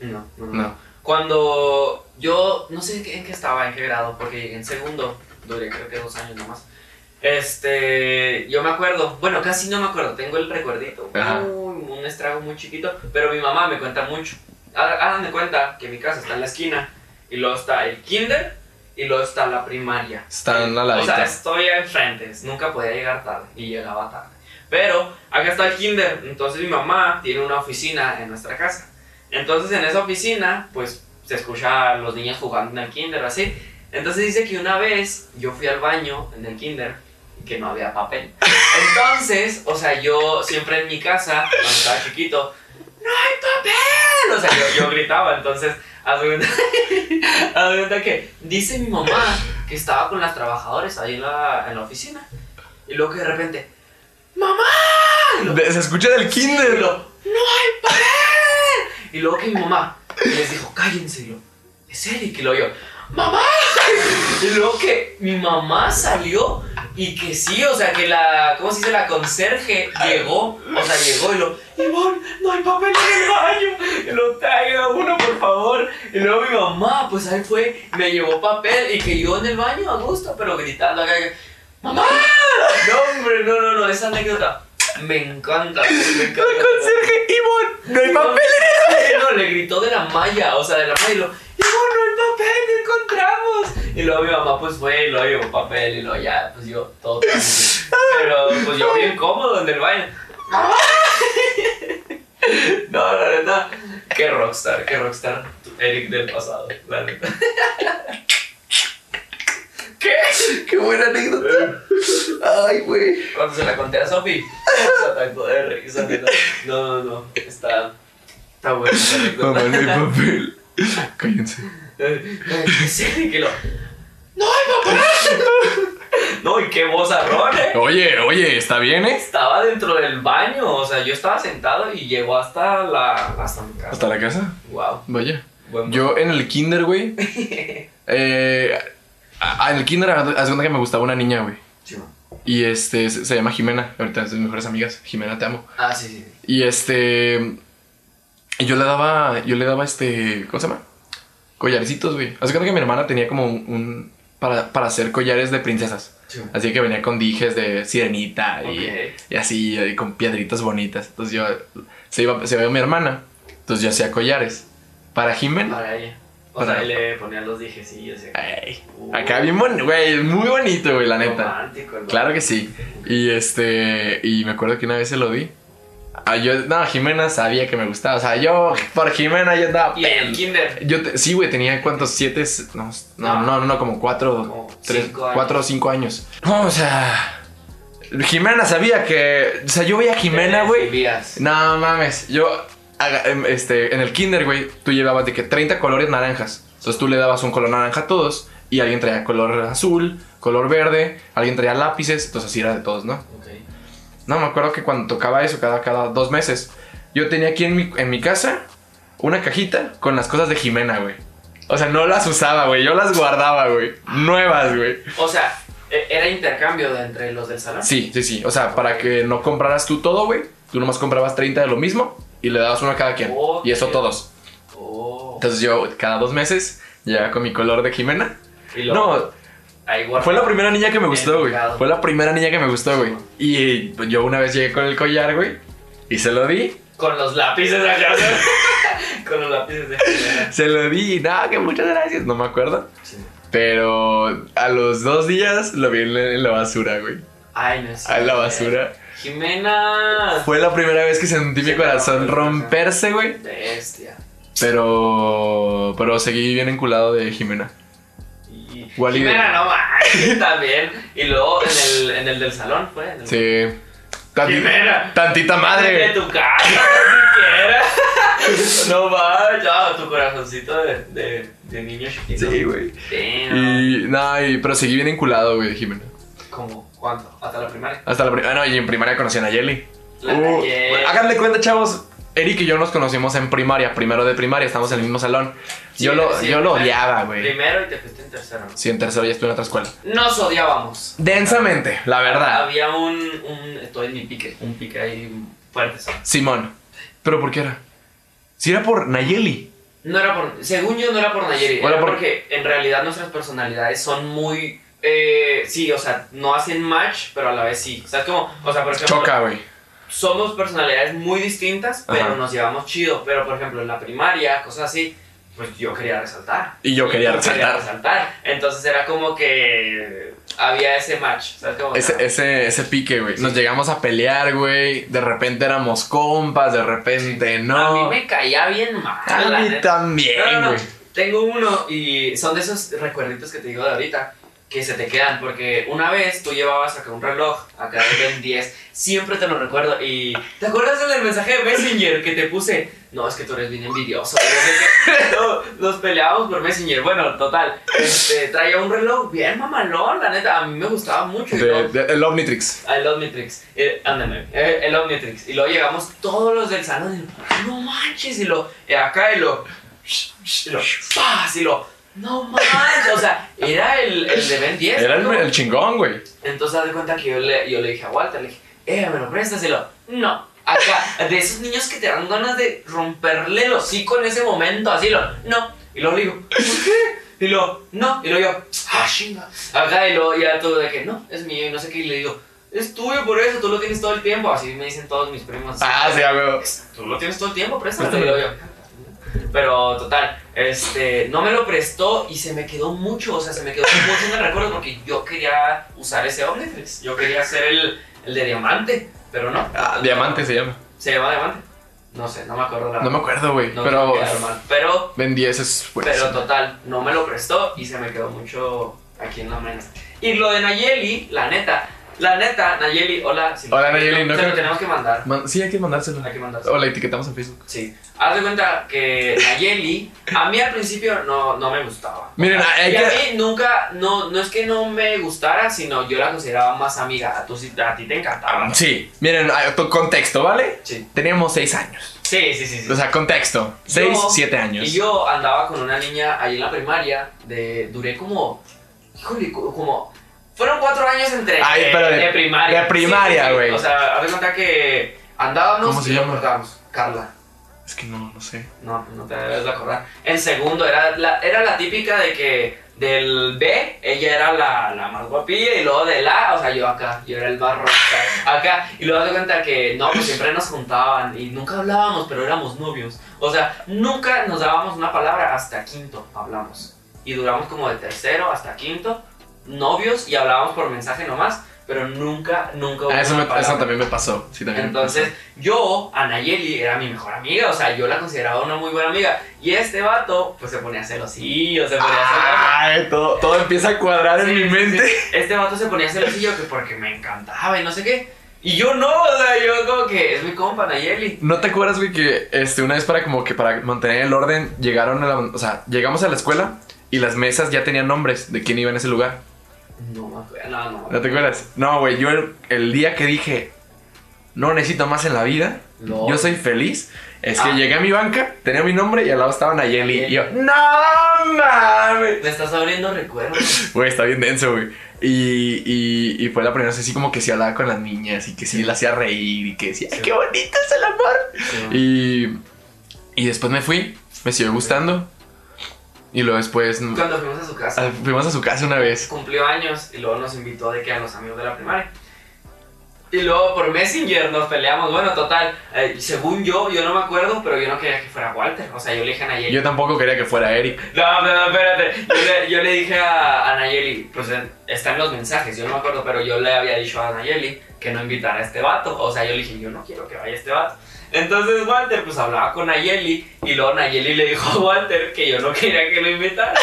No, no, no. No. Cuando yo, no sé en qué, estaba, en qué grado, porque llegué en segundo, duré creo que dos años nomás. Este, yo me acuerdo, bueno, casi no me acuerdo, tengo el recuerdito, muy, un estrago muy chiquito, pero mi mamá me cuenta mucho. Há- Hagan de cuenta que mi casa está en la esquina, y luego está el kinder, y luego está la primaria. Están al O ladito. sea, estoy enfrente, nunca podía llegar tarde, y llegaba tarde. Pero acá está el kinder, entonces mi mamá tiene una oficina en nuestra casa. Entonces en esa oficina, pues se escucha a los niños jugando en el kinder, así. Entonces dice que una vez yo fui al baño en el kinder y que no había papel. Entonces, o sea, yo siempre en mi casa, cuando estaba chiquito, ¡No hay papel! O sea, yo, yo gritaba, entonces, haz cuenta que dice mi mamá que estaba con las trabajadoras ahí en la, en la oficina. Y luego que de repente, ¡Mamá! Se escucha del y kinder. luego, ¡No hay papel! Y luego que mi mamá les dijo, cállense. Y yo, es Eric. Y luego yo, ¡Mamá! Y luego que mi mamá salió y que sí, o sea, que la, ¿cómo se dice? La conserje llegó, o sea, llegó y lo, Ivonne, no hay papel en el baño. Y lo traiga uno, por favor. Y luego mi mamá, pues ahí fue, me llevó papel y que yo en el baño a gusto, pero gritando acá, que, ¡Mamá! No, hombre, no, no, no, esa anécdota me encanta. Me encanta. Conserje, Ivonne, no hay papel. No, le gritó de la malla, o sea, de la malla y lo, ¡Ivonne, no hay papel, no encontramos! Y luego mi mamá pues fue y lo llevó papel y luego ya, pues yo todo tranquilo. Pero pues yo bien cómodo en el baño. No, la neta, qué rockstar, qué rockstar. Eric del pasado, la neta. ¿Qué? Qué buena anécdota. Ay, güey. Cuando se la conté a Sofi, se atacó de risa. No, no, no, está, está buena esa anécdota. Mamá, no hay papel. Cállense. ¿Qué que lo.? ¡No hay papel! no, y qué vozarrón, eh. Oye, oye, ¿está bien, eh? Estaba dentro del baño, o sea, yo estaba sentado y llegó hasta la. hasta mi casa. ¿Hasta la casa? Wow. Vaya. Buen Yo en el kinder, güey. eh, a- en el kinder, haz cuenta que me gustaba una niña, güey. chido. Y este, se, se llama Jimena. Ahorita es de mis mejores amigas. Jimena, te amo. Ah, sí, sí. sí. Y este. Y yo le daba. Yo le daba este. ¿Cómo se llama? Collarcitos, güey. Hace cuenta que mi hermana tenía como un. un- para, para hacer collares de princesas. Así que venía con dijes de sirenita y, y así, y con piedritas bonitas. Entonces yo, se iba, se veía mi hermana, entonces yo hacía collares. Para Jimena. Para ella. O Para- sea, él le ponía los dijecillos. y- Ey, Uh, acá bien bonito, güey, muy bonito, güey, la neta. Romántico, ¿no? Claro que sí. Y este, y me acuerdo que una vez se lo di. Ah, yo, no, Jimena sabía que me gustaba. O sea, yo, por Jimena, yo andaba. Y en el kinder. Yo, te- sí, güey, tenía cuántos, siete, no, no, no, no, no, como cuatro, Como tres, cinco cuatro o cinco años. No, o sea, Jimena sabía que, o sea, yo veía a Jimena, güey. No mames, yo, este, en el kinder, güey, tú llevabas de que 30 colores naranjas. Entonces tú le dabas un color naranja a todos y alguien traía color azul, color verde, alguien traía lápices, entonces así era de todos, ¿no? Ok. No, me acuerdo que cuando tocaba eso, cada, cada dos meses, yo tenía aquí en mi, en mi casa una cajita con las cosas de Jimena, güey. O sea, no las usaba, güey, yo las guardaba, güey. Nuevas, güey. O sea, e- era intercambio de entre los del salón. Sí, sí, sí. O sea, para que no compraras tú todo, güey. Tú nomás comprabas 30 de lo mismo y le dabas uno a cada quien. Y eso todos. Oh. Entonces yo cada dos meses llegaba con mi color de Jimena. Y No, fue la primera niña que me gustó, güey. Fue la primera niña que me gustó, güey. Y yo una vez llegué con el collar, güey. Y se lo di. Con los lápices acá. Con los lápices de Se lo di. y Nada, que muchas gracias. No me acuerdo. Pero a los dos días lo vi en la, basura, güey. Ay, no es A la basura. Jimena. Fue la primera vez que sentí mi corazón romperse, güey. Bestia. Pero. Pero seguí bien enculado de Jimena. Y Wally de- Jimena, no manches, también. Y luego en el, en el del salón fue. el- Sí. Tanti- Jimena. Tantita De madre. tu casa, ni siquiera. No va, ya, tu corazoncito de, de, de niño chiquito. Sí, güey. Y. No, y- pero seguí bien enculado, güey, de Jimena. ¿Cómo? ¿Cuánto? ¿Hasta la primaria? Hasta la primera. Ah, no, y en primaria conocí a Nayeli. La Uh, Nayeli. háganle cuenta, chavos. Eric y yo nos conocimos en primaria, primero de primaria, estamos en el mismo salón. yo lo, sí, yo lo odiaba, güey. Primero y te fuiste en tercero. Sí, en tercero ya estuve en otra escuela. Nos odiábamos. Densamente, la verdad. Había un, un. Estoy en mi pique. Un pique ahí fuerte. ¿sabes? Simón. ¿Pero por qué era? Si era por Nayeli. No era por. Según yo, no era por Nayeri. Bueno, era por- porque en realidad nuestras personalidades son muy. Eh, sí, o sea, no hacen match, pero a la vez sí. O sea, es como. O sea, por ejemplo. Choca, güey. somos personalidades muy distintas, pero Ajá. nos llevamos chido. Pero, por ejemplo, en la primaria, cosas así, pues yo quería resaltar. Y yo quería tú resaltar. querías resaltar. Entonces era como que había ese match. ¿sabes cómo? Ese, ese, ese pique, güey. Nos llegamos a pelear, güey. De repente éramos compas, de repente no. A mí me caía bien mal. A mí también, No, no, no. güey. Tengo uno y son de esos recuerditos que te digo de ahorita que se te quedan porque una vez tú llevabas acá un reloj acá de Ben 10 siempre te lo recuerdo y ¿te acuerdas del mensaje de Messenger que te puse? No, es que tú eres bien envidioso no, nos peleábamos por Messenger bueno, total este, traía un reloj bien mamalón la neta, a mí me gustaba mucho y De- luego- de- el Omnitrix. Ah, El Omnitrix, eh, ándame, eh, el Omnitrix. Y luego llegamos todos los del salón y no manches, y lo, eh, acá y lo, y lo, y lo, no manches, o sea, era el, el de Ben 10. Era el, ¿no? el chingón, güey. Entonces, haz de cuenta que yo le, yo le dije a Walter, le dije, eh, ¿me lo prestas? Y lo, no. Acá, de esos niños que te dan ganas de romperle el hocico en ese momento, así lo, no. Y luego le digo, ¿por qué? Y lo, no. Y luego yo, ah, chinga. Acá, y luego ya todo de que, no, es mío y no sé qué. Y le digo, es tuyo por eso, tú lo tienes todo el tiempo. Así me dicen todos mis primos. Ah, sí, güey. Tú lo tienes todo el tiempo, préstamelo. Y luego yo, pero total, este, no me lo prestó y se me quedó mucho, o sea, se me quedó mucho en el recuerdo porque yo quería usar ese Omnitrix. Yo quería hacer el, el de diamante, pero no. Ah, Diamante se llama. ¿Se llama diamante? No sé, no me acuerdo la No me acuerdo, güey. No pero. Pero, Ben 10 es pero total, no me lo prestó y se me quedó mucho aquí en la mente. Y lo de Nayeli, la neta, la neta, Nayeli, hola. si Hola, Nayeli, no Se lo tenemos que mandar. Man- sí, hay que mandárselo. Hay que mandárselo. O la etiquetamos en Facebook. Sí. Haz de cuenta que Nayeli, a mí al principio no, no me gustaba. Miren, hay y a mí nunca, no, no es que no me gustara, sino yo la consideraba más amiga. A, sí- a ti te encantaba. Sí, miren, tu contexto, ¿vale? Sí. Teníamos 6 años. Sí, sí, sí. sí. O sea, contexto. 6, Yo- 7 años. Y yo andaba con una niña ahí en la primaria, de, duré como, híjole, co- como, fueron cuatro años entre, Ay, pero de- primaria. de primaria, Sí, sí, güey. O sea, haz de cuenta que andábamos ¿Cómo se y nos llama? cortábamos. Carla. Es que no, no sé. No, no te debes de acordar. En segundo era la, era la típica de que del B ella era la, la más guapilla y luego del A, o sea, yo acá, yo era el más roca, acá. Y luego te cuenta que no, pues siempre nos juntaban y nunca hablábamos, pero éramos novios. O sea, nunca nos dábamos una palabra hasta quinto hablamos. Y duramos como de tercero hasta quinto, novios y hablábamos por mensaje nomás, pero nunca, nunca hubo Ah, eso, una me- eso también me pasó. Sí, también me Entonces, pasó. yo, Anayeli, era mi mejor amiga, o sea, yo la consideraba una muy buena amiga. Y este vato, pues se ponía celosillo, se ponía celosillo. Ay, todo, todo empieza a cuadrar en mi mente. sí. Este vato se ponía celosillo que porque me encantaba y no sé qué. Y yo no, o sea, yo como que es mi compa, Anayeli. ¿No te acuerdas, güey, que este, una vez para como que para mantener el orden llegaron a la, o sea, llegamos a la escuela y las mesas ya tenían nombres de quién iba en ese lugar? No no, no. ¿No te acuerdas? No, güey, yo el, el día que dije no necesito más en la vida, No. yo soy feliz, es que Ah. llegué a mi banca, tenía mi nombre y al lado estaba Nayeli. Y yo, no mames. Me estás abriendo recuerdos. Güey, está bien denso, güey. Y, y, y fue la primera vez así como que sí hablaba con las niñas y que sí, la hacía reír y que decía, ¡ay, Sí. qué bonito es el amor! Y, y después me fui, me siguió gustando. Y luego después mm, Cuando fuimos a su casa, fuimos a su casa una vez. cumplió años y luego nos invitó de que a los amigos de la primaria. Y luego por Messenger nos peleamos. Bueno, total, eh, según yo, yo no me acuerdo, pero yo no quería que fuera Walter. O sea, yo le dije a Nayeli. Yo tampoco quería que fuera Eric. No, no, no, espérate. Yo le, yo le dije a, a Nayeli, pues en- está en los mensajes, yo no me acuerdo, pero yo le había dicho a Nayeli que no invitara a este vato. O sea, yo le dije, yo no quiero que vaya este vato. Entonces Walter pues hablaba con Nayeli y luego Nayeli le dijo a Walter que yo no quería que lo invitara.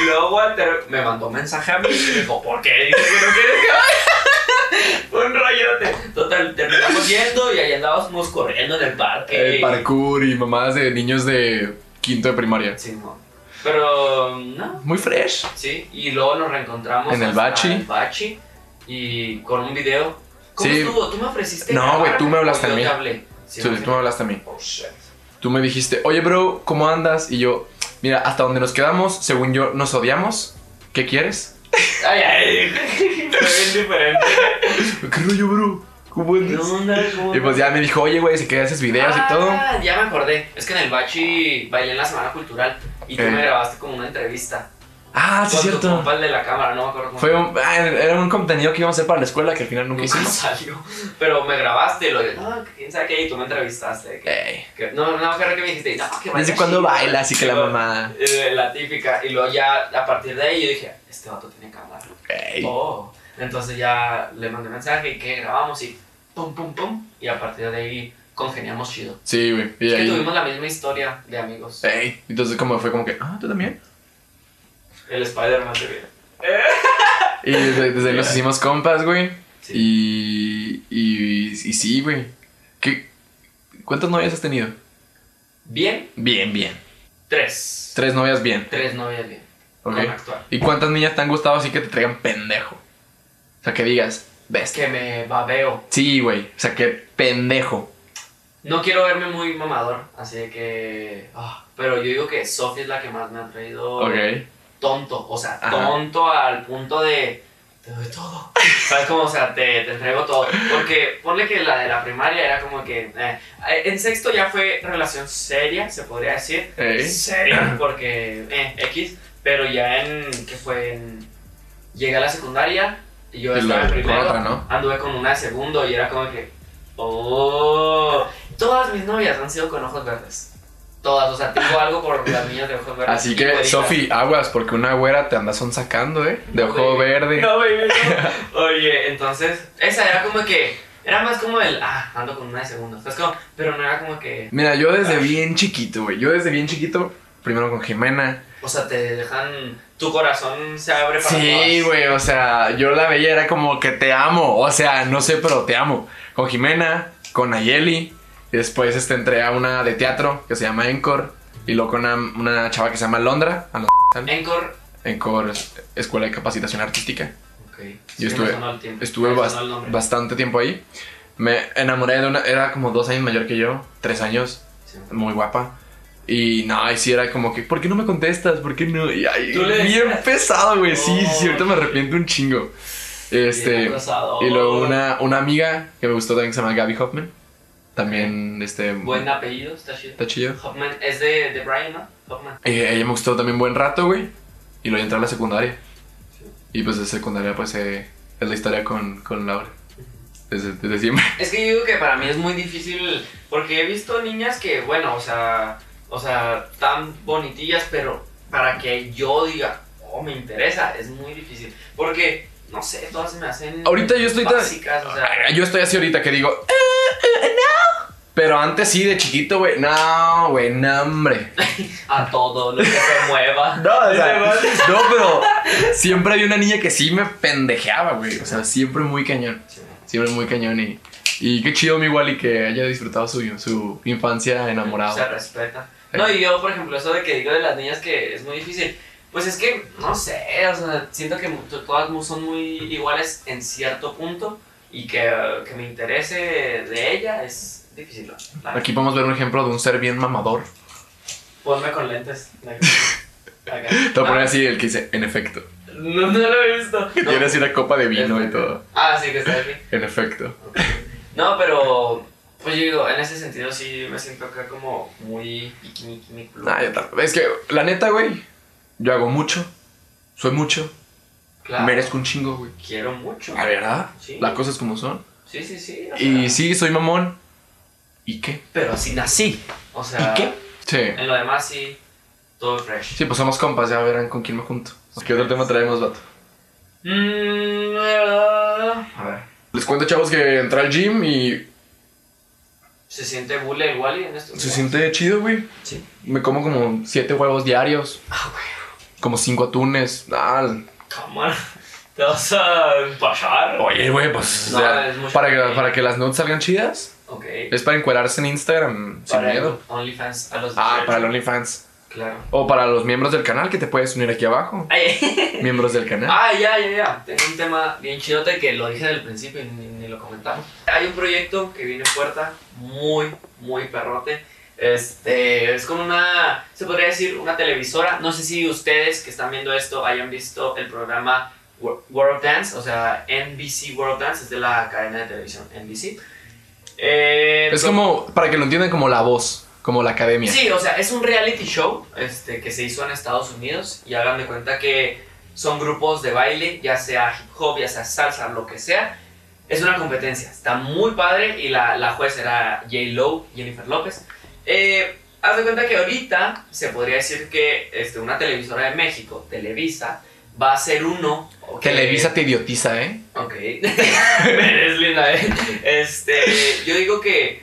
Y luego Walter me mandó un mensaje a mí y me dijo, ¿por qué dices que no quieres que vaya? Fue un rollote. Total, terminamos yendo y ahí andábamos corriendo en el parque. El parkour y mamadas de niños de quinto de primaria. Sí, no. Pero, no, Muy fresh. Sí, y luego nos reencontramos En el Bachi. el Bachi y con un video. ¿Cómo Sí. estuvo? ¿Tú me ofreciste? No, güey, tú me hablaste a yo mí. te hablé? Sí, me tú me hablaste a mí. Oh, shit. Tú me dijiste, oye, bro, ¿cómo andas? Y yo, mira, hasta donde nos quedamos, según yo, nos odiamos. ¿Qué quieres? Ay, ay, bien diferente. ¿Qué rollo, bro? ¿Cómo ¿Qué onda? ¿Cómo Y pues ya me dijo, oye, güey, si que haces videos y todo. Ah, ya me acordé. Es que en el Bachi bailé en la Semana Cultural y tú Eh. me grabaste como una entrevista. Ah, sí, tu cierto. el de la cámara, no me acuerdo cómo Fue un, ah, era un contenido que íbamos a hacer para la escuela que al final nunca Nunca hicimos. salió. Pero me grabaste y lo dije, no, que quién sabe qué, y tú me entrevistaste. que- Ey. que- no, no me acuerdo que me dijiste, no, que ¿Desde cuándo chido". bailas? Y que la mamá. eh, la típica. Y luego ya a partir de ahí yo dije, este vato tiene cámara. Ey. Oh. Entonces ya le mandé mensaje y que grabamos y pum, pum, pum. Y a partir de ahí congeniamos chido. Sí, güey. Y Es que ahí. tuvimos la misma historia de amigos. Ey. Entonces, como fue como que, ah, tú también. El Spider-Man te viene. Y desde, desde nos hicimos compas, güey. Sí. Y, y. Y sí, güey. ¿Qué, ¿Cuántas novias has tenido? Bien, Bien, bien. tres. Tres novias bien. Tres novias bien. Ok. Con actual. ¿Y cuántas niñas te han gustado así que te traigan pendejo? O sea, que digas, Es bestia. que me babeo. Sí, güey. O sea, que pendejo. No quiero verme muy mamador, así que. ah, pero yo digo que Sophie es la que más me ha traído Ok. Tonto. O sea, Ajá. tonto al punto de. Te doy todo. ¿Sabes cómo? O sea, te, te entrego todo. Porque ponle que la de la primaria era como que. eh, en sexto ya fue relación seria, se podría decir. Ey. Seria, porque. Eh, X. Pero ya en. ¿Qué fue? En, llegué a la secundaria y yo Y estaba en primero. otra, ¿no? Anduve con una de segundo y era como que. Oh. Todas mis novias han sido con ojos verdes. Todas, o sea, tengo algo por las niñas de ojos verdes. Así que. Sofi, aguas, porque una güera te anda son sacando, ¿eh? De No, ojo baby. verde. No, baby, no. Oye, entonces, esa era como que. Era más como el. Ah, ando con una de segundo. ¿Sabes cómo? Pero no era como que. Mira, yo desde Ay. bien chiquito, güey. Yo desde bien chiquito, primero con Jimena. O sea, te dejan. Tu corazón se abre para Sí, güey, o sea, yo la veía, era como que te amo. O sea, no sé, pero te amo. Con Jimena, con Nayeli. Y después este, entré a una de teatro que se llama Encore. Y luego con una, una chava que se llama Londra. a la- Encore. Encore, es- Escuela de Capacitación Artística. Ok. Yo Sí, estuve- tiempo. Estuve bastante tiempo ahí. Me enamoré de una, era como dos años mayor que yo, tres años, Sí. muy guapa. Y no, ahí sí era como que, ¿por qué no me contestas? ¿Por qué no? Y ay, ¿Tú le bien pesado, güey. Sí, sí, sí, ahorita me Oh. arrepiento un chingo. Este, y luego una, una amiga que me gustó también que se llama Gaby Hoffman. También, este... Buen apellido, está chido. Está chido. Hoffman es de, de Brian, ¿no? Hoffman. Eh, ella me gustó también buen rato, güey. Y luego entré a la secundaria. Y pues de secundaria, pues eh, es la historia con, con Laura. Desde, desde siempre. Es que yo digo que para mí es muy difícil porque he visto niñas que, bueno, o sea, o sea, tan bonitillas, pero para que yo diga, oh, me interesa, es muy difícil. Porque, no sé, todas se me hacen Ahorita yo estoy tan- básicas, o sea, Yo estoy así ahorita que digo, "Eh, eh, no. Pero antes sí, de chiquito, güey. No, güey, no, hombre. a todo lo que se mueva. No, o sea, no, pero siempre había una niña que sí me pendejeaba, güey. O sea, siempre muy cañón. Siempre muy cañón. Y, y qué chido, mi Wally, que haya disfrutado su, su infancia enamorado. Se respeta. No, y yo, por ejemplo, eso de que digo de las niñas que es muy difícil. Pues es que, no sé, o sea, siento que todas son muy iguales en cierto punto y que, que me interese de ella es difícil. Aquí podemos ver un ejemplo de un ser bien mamador. Ponme con lentes. Acá. Te voy a poner así el que dice, en efecto. No, no lo he visto. Que No. tiene así una copa de vino y todo. Ah, sí, que está aquí. En efecto. No, pero, pues yo digo, en ese sentido sí me siento acá como muy piquiniqui, Nah, yo tampoco. Es que, la neta, güey, yo hago mucho. Soy mucho. Claro. Merezco un chingo, güey. Quiero mucho. La verdad, Sí. las cosas como son. Sí, sí, sí. Y sea, sí, soy mamón. ¿Y qué? Pero así nací. O sea, Sí. en lo demás sí, todo fresh. Sí, pues somos compas, ya verán con quién me junto. ¿Qué otro tema traemos, vato? Mm, eh, A ver. Les cuento, chavos, que entré al gym y ¿Se siente bule el Wally en esto? se siente chido, güey. Sí. Me como como siete huevos diarios, Ah, güey. Como cinco atunes. Ah, Cámara. ¿Te vas a pasar? oye, güey, pues. No, o sea, para, que, para que las notes salgan chidas. Ok. Es para encuadrarse en Instagram sin miedo. OnlyFans a los Ah, 18. para el OnlyFans. Claro. O para los miembros del canal que te puedes unir aquí abajo. Ay, Miembros del canal. Ah, ya, ya, ya. Tengo un tema bien chidote que lo dije del principio y ni, ni lo comentamos. Hay un proyecto que viene en puerta muy, muy perrote. Este, es con una, se podría decir, una televisora. No sé si ustedes que están viendo esto hayan visto el programa Wo- World Dance, o sea, NBC World Dance, es de la cadena de televisión NBC. Eh, Es como, para que lo entiendan, como la voz, como la academia. Sí, o sea, es un reality show este, que se hizo en Estados Unidos y hagan de cuenta que son grupos de baile, ya sea hip hop, ya sea salsa, lo que sea. Es una competencia, está muy padre y la, la juez era J. Lo, Jennifer López. Eh, haz de cuenta que ahorita se podría decir que este, una televisora de México, Televisa, va a ser uno. Televisa te idiotiza, ¿eh? Ok. Eres linda, ¿eh? Este, yo digo que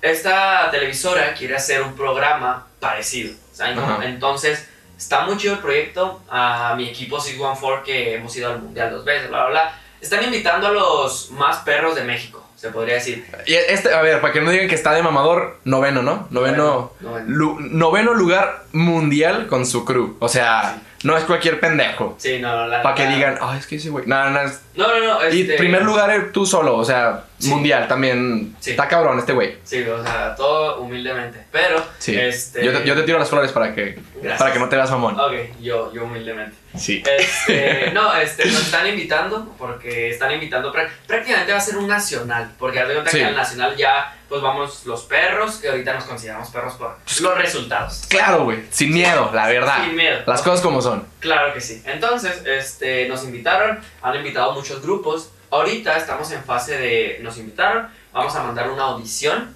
esta televisora quiere hacer un programa parecido. ¿saben? Ajá. Entonces, está muy chido el proyecto. A mi equipo 614, que hemos ido al mundial dos veces, bla, bla, bla. Están invitando a los más perros de México, se podría decir. Y este, a ver, para que no digan que está de mamador, noveno, ¿no? Noveno. Noveno. lu- noveno lugar mundial con su crew. O sea, no es cualquier pendejo. Sí, no, la. Para que digan, ay, es que ese güey. No, no, es- No, no, no. Y este- primer lugar tú solo, o sea, Sí. mundial también. Sí. Está cabrón este güey. Sí, o sea, todo humildemente. Pero, Sí. este. Yo, te, yo te tiro las flores para que, Gracias. para que no te veas mamón. Ok, yo, yo humildemente. Sí. Este, no, este, nos están invitando porque están invitando, prá- prácticamente va a ser un nacional, porque de cuenta que al nacional ya, pues vamos los perros, que ahorita nos consideramos perros por los resultados. Claro, güey. Sin miedo, la verdad. Sin miedo. Las cosas como son. Claro que sí. Entonces, este, nos invitaron, han invitado muchos grupos. Ahorita estamos en fase de, nos invitaron, vamos a mandar una audición.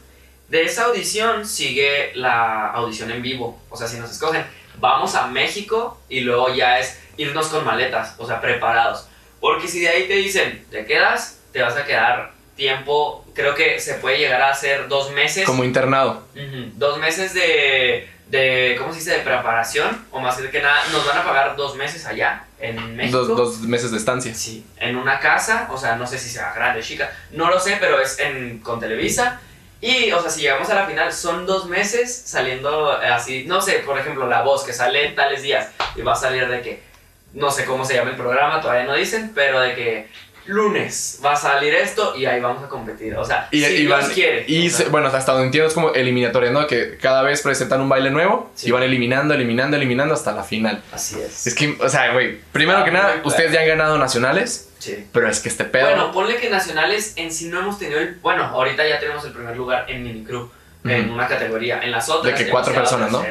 De esa audición sigue la audición en vivo. O sea, si nos escogen, vamos a México y luego ya es irnos con maletas, o sea, preparados. Porque si de ahí te dicen, te quedas, te vas a quedar tiempo, creo que se puede llegar a hacer dos meses. Como internado. Dos meses de, de, ¿cómo se dice? De preparación, o más que nada, nos van a pagar dos meses allá, en México. Dos, dos meses de estancia. Sí, en una casa, o sea, no sé si sea grande, chica, no lo sé, pero es en, con Televisa. Y, o sea, si llegamos a la final, son dos meses saliendo eh, así, no sé, por ejemplo, La Voz, que sale en tales días, y va a salir de que, no sé cómo se llama el programa, todavía no dicen, pero de que lunes va a salir esto y ahí vamos a competir. O sea, Y, si y van- quiere. y o sea, se- bueno, hasta donde entiendo es como eliminatoria, ¿no? Que cada vez presentan un baile nuevo Sí. y van eliminando, eliminando, eliminando hasta la final. Así es. Es que, o sea, güey, primero Ah, que nada, ustedes ya han ganado nacionales, Sí. pero es que este pedo. Bueno, ponle que nacionales en sí no hemos tenido el. Bueno, ahorita ya tenemos el primer lugar en minicrew, en una categoría. En las otras. De que cuatro personas, ¿no?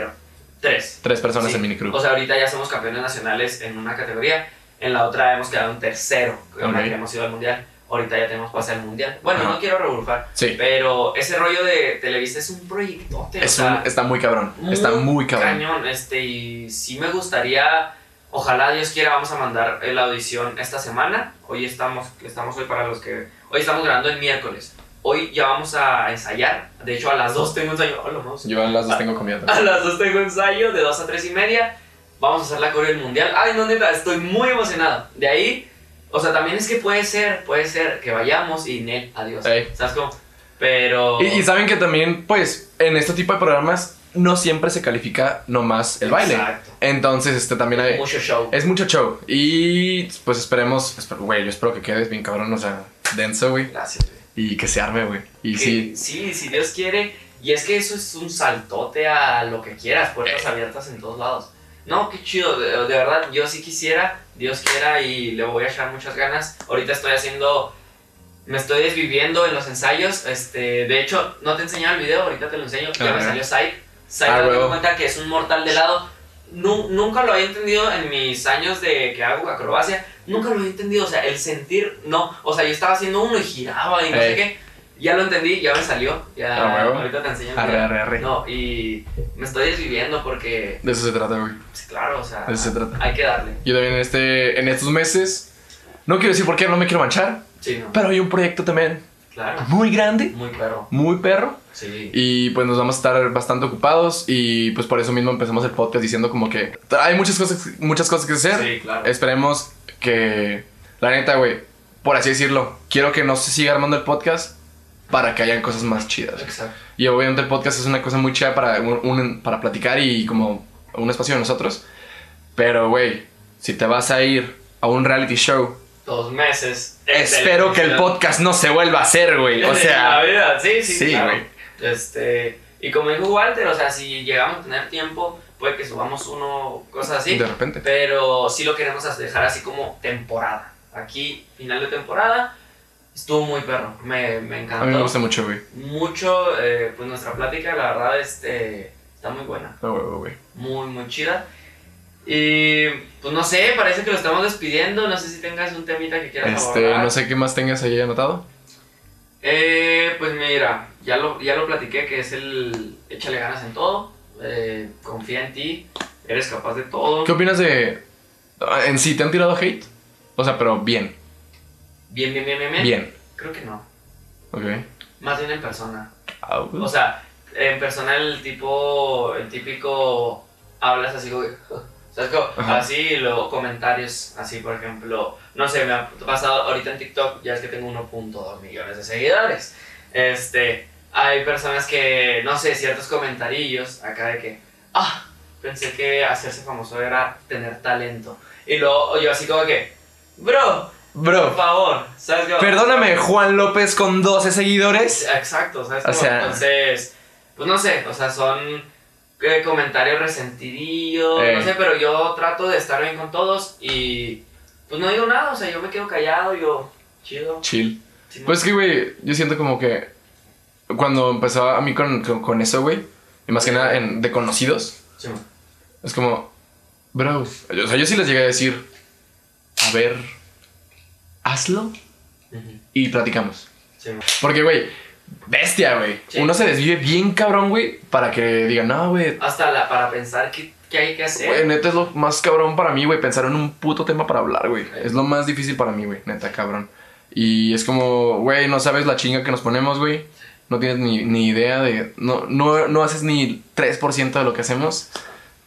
Tres. tres personas Sí. en minicrew. O sea, ahorita ya somos campeones nacionales en una categoría. En la otra hemos quedado en tercero, en la Ok. que hemos ido al mundial. Ahorita ya tenemos pase al mundial. Bueno, no quiero rebujar, sí, pero ese rollo de Televisa es un proyectote. es o sea, un- está muy cabrón. está muy cabrón. Cañón, este, y sí me gustaría, ojalá Dios quiera, vamos a mandar la audición esta semana. Hoy estamos, estamos hoy para los que, hoy estamos grabando el miércoles. Hoy ya vamos a ensayar. De hecho, a las 2 tengo ensayo. Hola. Yo en las dos tengo comida A las 2 tengo ensayo, de 2 a 3 y media. Vamos a hacer la coreo del mundial. Ay, no, neta, estoy muy emocionado. De ahí, o sea, también es que puede ser, puede ser que vayamos y Nel, adiós. Ey. ¿Sabes cómo? Pero. Y, y saben que también, pues, en este tipo de programas no siempre se califica nomás el baile. Exacto. Entonces, este también hay. Mucho show. Es mucho show. Y pues esperemos, güey, yo espero que quedes bien cabrón, o sea, denso, güey. Gracias, güey. Y que se arme, güey. Y Que- sí, Sí, si Dios quiere. Y es que eso es un saltote a lo que quieras, puertas abiertas en todos lados. No, qué chido, de, de verdad, yo sí quisiera, Dios quiera y le voy a echar muchas ganas. Ahorita estoy haciendo, me estoy desviviendo en los ensayos. Este, de hecho, no te he enseñado el video, ahorita te lo enseño. Ya A me ver. salió Psych. Psych, Ah, huevo. cuenta que es un mortal de lado. Nu- nunca lo había entendido en mis años de que hago acrobacia. Nunca lo había entendido, o sea, el sentir, no. O sea, yo estaba haciendo uno y giraba y no sé Ey. qué. Ya lo entendí, ya me salió. Ya, Ah, ahorita te enseño. arre, arre, arre. No, y me estoy desviviendo porque, De eso se trata, güey. pues, claro, o sea, De eso se trata. hay que darle. Yo también en, este, en estos meses, no quiero decir por qué, no me quiero manchar, Sí, no, pero hay un proyecto también claro. muy grande, Muy perro. muy perro. Sí. Y pues nos vamos a estar bastante ocupados y pues por eso mismo empezamos el podcast diciendo como que hay muchas cosas, muchas cosas que hacer. Sí, claro. Esperemos que, la neta, güey, por así decirlo, quiero que no se siga armando el podcast para que hayan cosas más chidas. Exacto. Y obviamente el podcast es una cosa muy chida para, un- un- para platicar y como un espacio de nosotros. Pero, güey, si te vas a ir a un reality show, Dos meses. espero que el podcast no se vuelva a hacer, güey. O la sea, vida, sí, sí, sí, claro. Este, y como dijo Walter, o sea, si llegamos a tener tiempo, puede que subamos uno, cosas así. de repente. Pero sí lo queremos dejar así como temporada. Aquí, final de temporada, estuvo muy perro. Me, me encantó. A mí me gusta mucho, güey. mucho. eh, pues nuestra plática, la verdad, este, está muy buena. Güey, güey. Muy, muy chida. Y pues no sé, parece que lo estamos despidiendo. No sé si tengas un temita que quieras Este, abordar. no sé qué más tengas ahí anotado. Eh, pues mira, ya lo, ya lo platiqué, que es el échale ganas en todo. eh, confía en ti. Eres capaz de todo. ¿Qué opinas de. ah, En sí, ¿te han tirado hate? O sea, pero bien. Bien, bien, bien, bien, bien. Bien. Creo que no. Ok. Más bien en persona. Ah, O sea, en persona el tipo, el típico, hablas así, güey. ¿Sabes? Ajá. Así, luego comentarios, así, por ejemplo, no sé, me ha pasado ahorita en TikTok, ya es que tengo 1.2 millones de seguidores. Este, hay personas que, no sé, ciertos comentarillos acá de que, ah, pensé que hacerse famoso era tener talento. Y luego yo así como que, bro, por Bro, favor, ¿sabes cómo? perdóname, Juan López con 12 seguidores. Exacto, ¿sabes? O sea- Entonces, pues no sé, o sea, son eh, comentarios resentidillos, no sé, pero yo trato de estar bien con todos y pues no digo nada, o sea, yo me quedo callado, yo, chido. Chill. Pues que, güey, yo siento como que cuando empezó a mí con, con, con eso, güey, y más que nada en, de conocidos, sí, es como, bro, o sea, yo sí les llegué a decir, a ver, hazlo Ujú, y platicamos. sí. Porque, güey, bestia, güey. Sí. Uno se desvive bien cabrón, güey, para que digan, no, güey. Hasta la, para pensar qué, qué hay que hacer. Güey, neta es lo más cabrón para mí, güey, pensar en un puto tema para hablar, güey. Es lo más difícil para mí, güey, neta, cabrón. Y es como, güey, no sabes la chinga que nos ponemos, güey. No tienes ni, ni idea de... No, no, no haces ni 3% de lo que hacemos.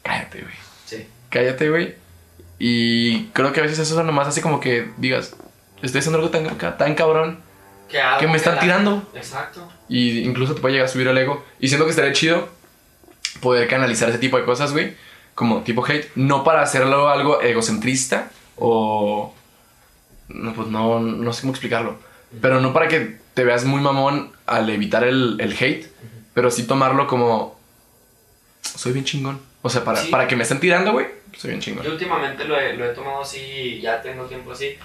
Cállate, güey. Sí, Cállate, güey. Y creo que a veces eso nomás hace como que digas, estoy haciendo algo tan, tan cabrón que, que me están la- tirando. Exacto. Y incluso te puede llegar a subir el ego. Y siento que estaría chido poder canalizar ese tipo de cosas, güey. Como tipo hate. No para hacerlo algo egocentrista o... no, pues no, no sé cómo explicarlo. Pero no para que te veas muy mamón al evitar el, el hate, pero sí tomarlo como, soy bien chingón. O sea, para, Sí. para que me estén tirando, güey, soy bien chingón. Yo últimamente lo he, lo he tomado así, ya tengo tiempo así,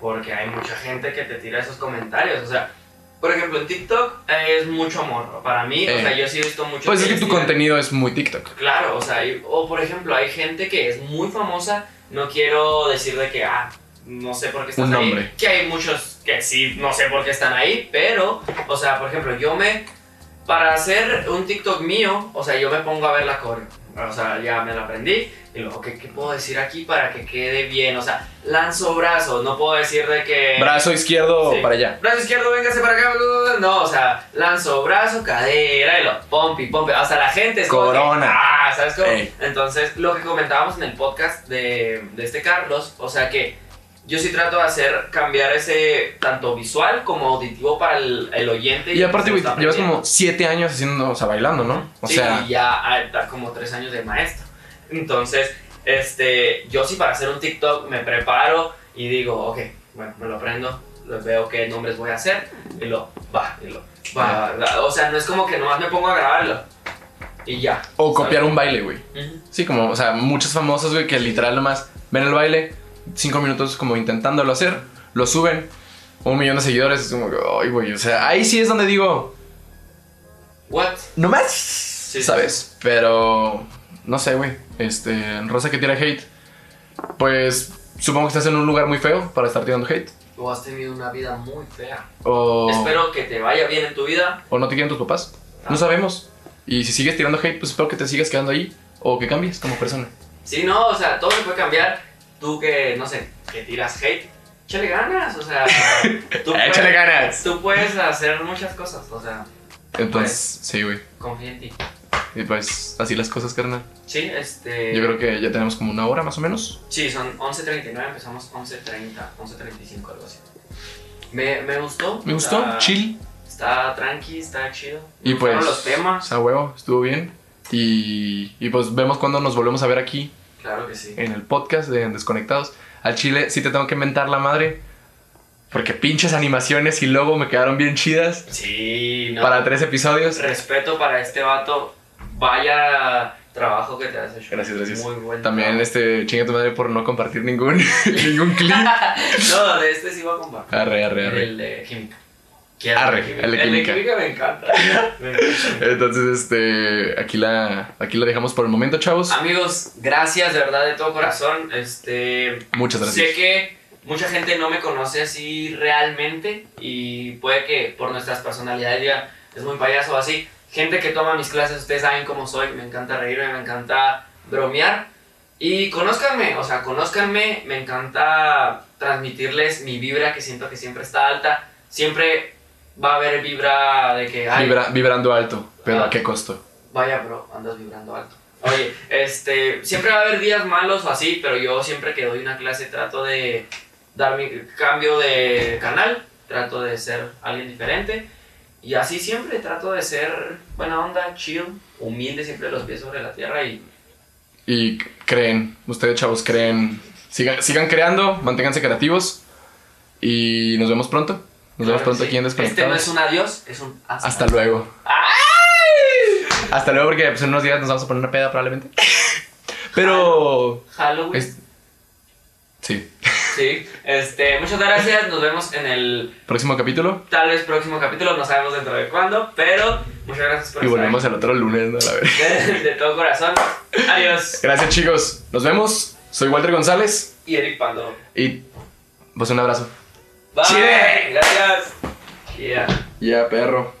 porque hay mucha gente que te tira esos comentarios. O sea, por ejemplo, en TikTok es mucho amor. Para mí, o Eh. sea, yo sí he visto mucho. Pues es que tu tiran- contenido es muy TikTok. Claro, o sea, y- o por ejemplo, hay gente que es muy famosa, no quiero decir de que, ah, no sé por qué estás Un ahí. nombre. Que hay muchos que sí, no sé por qué están ahí, pero, o sea, por ejemplo, yo me, para hacer un TikTok mío, o sea, yo me pongo a ver la coreo. O sea, ya me la aprendí. Y luego, ¿qué, ¿qué puedo decir aquí para que quede bien? O sea, lanzo brazo, no puedo decir de que... Brazo izquierdo Sí. para allá. Brazo izquierdo, véngase para acá. No, o sea, lanzo brazo, cadera y lo pompi, pompi. Hasta la gente es como que, Corona. ah, ¿sabes cómo? Ey. Entonces, lo que comentábamos en el podcast de, de este Carlos, o sea que yo sí trato de hacer cambiar ese tanto visual como auditivo para el, el oyente. Y aparte, güey, llevas como siete años haciendo, o sea, bailando, ¿no? O Sí, sea, y ya ah, está como tres años de maestro. Entonces, este, yo sí para hacer un TikTok me preparo y digo, ok, bueno, me lo aprendo, veo qué nombres voy a hacer y lo va, y lo va. O sea, no es como que nomás me pongo a grabarlo y ya. o copiar un baile, güey. Ujú. Sí, como, o sea, muchos famosos, güey, que literal nomás ven el baile, cinco minutos como intentándolo hacer, lo suben, un millón de seguidores, es como, que, ay, güey, o sea, ahí sí es donde digo, What? no más, sí. ¿sabes? Pero, no sé, güey, este, Rosa que tira hate, pues supongo que estás en un lugar muy feo para estar tirando hate, O has tenido una vida muy fea. o, Espero que te vaya bien en tu vida. o no te quieren tus papás, no Ah. sabemos. Y si sigues tirando hate, pues espero que te sigas quedando ahí, o que cambies como persona. Sí, no, o sea, todo se puede cambiar. Tú que, no sé, que tiras hate, échale ganas, o sea, tú Échale puedes- ganas. Tú puedes hacer muchas cosas, o sea, Entonces, sí, güey. confía en ti. Y pues, así las cosas, carnal. Sí, este... Yo creo que ya tenemos como una hora más o menos. Sí, son 11.39, empezamos 11.30, 11.35, algo así. Me, me gustó. Me gustó, está- chill. Está tranqui, está chido. Y pues, los temas. a huevo, estuvo bien. Y, y pues vemos cuando nos volvemos a ver aquí Claro que sí. en el podcast de Desconectados. Al chile sí te tengo que mentar la madre. Porque pinches animaciones y logo me quedaron bien chidas. Sí, no. Para tres episodios. Respeto para este vato. Vaya trabajo que te has hecho. Gracias, gracias. Muy buen También trabajo. este, chinga tu madre por no compartir ningún, ningún clip. No, de este sí voy a compartir. Arre, arre, arre. El de química. Quiero Arre, química. el de química. me encanta. Me encanta. Entonces, este, aquí la, aquí la dejamos por el momento, chavos. Amigos, gracias de verdad de todo corazón. Este, Muchas gracias. sé que mucha gente no me conoce así realmente y puede que por nuestras personalidades digan es muy payaso o así. Gente que toma mis clases, ustedes saben cómo soy, me encanta reírme, me encanta bromear. Y conózcanme, o sea, conózcanme, me encanta transmitirles mi vibra que siento que siempre está alta. Siempre va a haber vibra de que, ay, Vibra- vibrando alto, pero Ah. ¿a qué costo? Vaya, bro, andas vibrando alto. Oye, este, siempre va a haber días malos o así, pero yo siempre que doy una clase trato de dar mi cambio de canal, trato de ser alguien diferente. Y así siempre trato de ser buena onda, chill, humilde, siempre los pies sobre la tierra y Y creen, ustedes chavos creen, sigan, sigan creando, manténganse creativos y nos vemos pronto. Nos vemos pronto aquí en sí. Este no Desconectados. es un adiós, es un hasta. Hasta luego. ¡Ay! Hasta luego porque pues, en unos días nos vamos a poner una peda probablemente. Pero... Halloween. es- Sí. Sí, este, muchas gracias, nos vemos en el Próximo capítulo tal vez próximo capítulo, no sabemos dentro de cuándo, pero muchas gracias por y estar volvemos el otro lunes, ¿no? A ver. de, de todo corazón. Adiós. Gracias chicos. Nos vemos. Soy Walter González Y Eric Pando. y pues un abrazo. Bye. Chile. Gracias. Yeah. Ya, perro.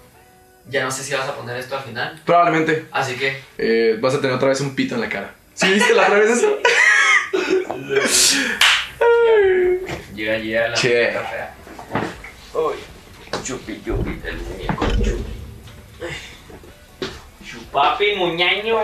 Ya no sé si vas a poner esto al final. Probablemente Así que. eh, vas a tener otra vez un pito en la cara. ¿Sí viste la otra vez eso? Llega, llega la Che. Uy. Chupi, chupi. El muñeco chupi. Chupapi, muñaño.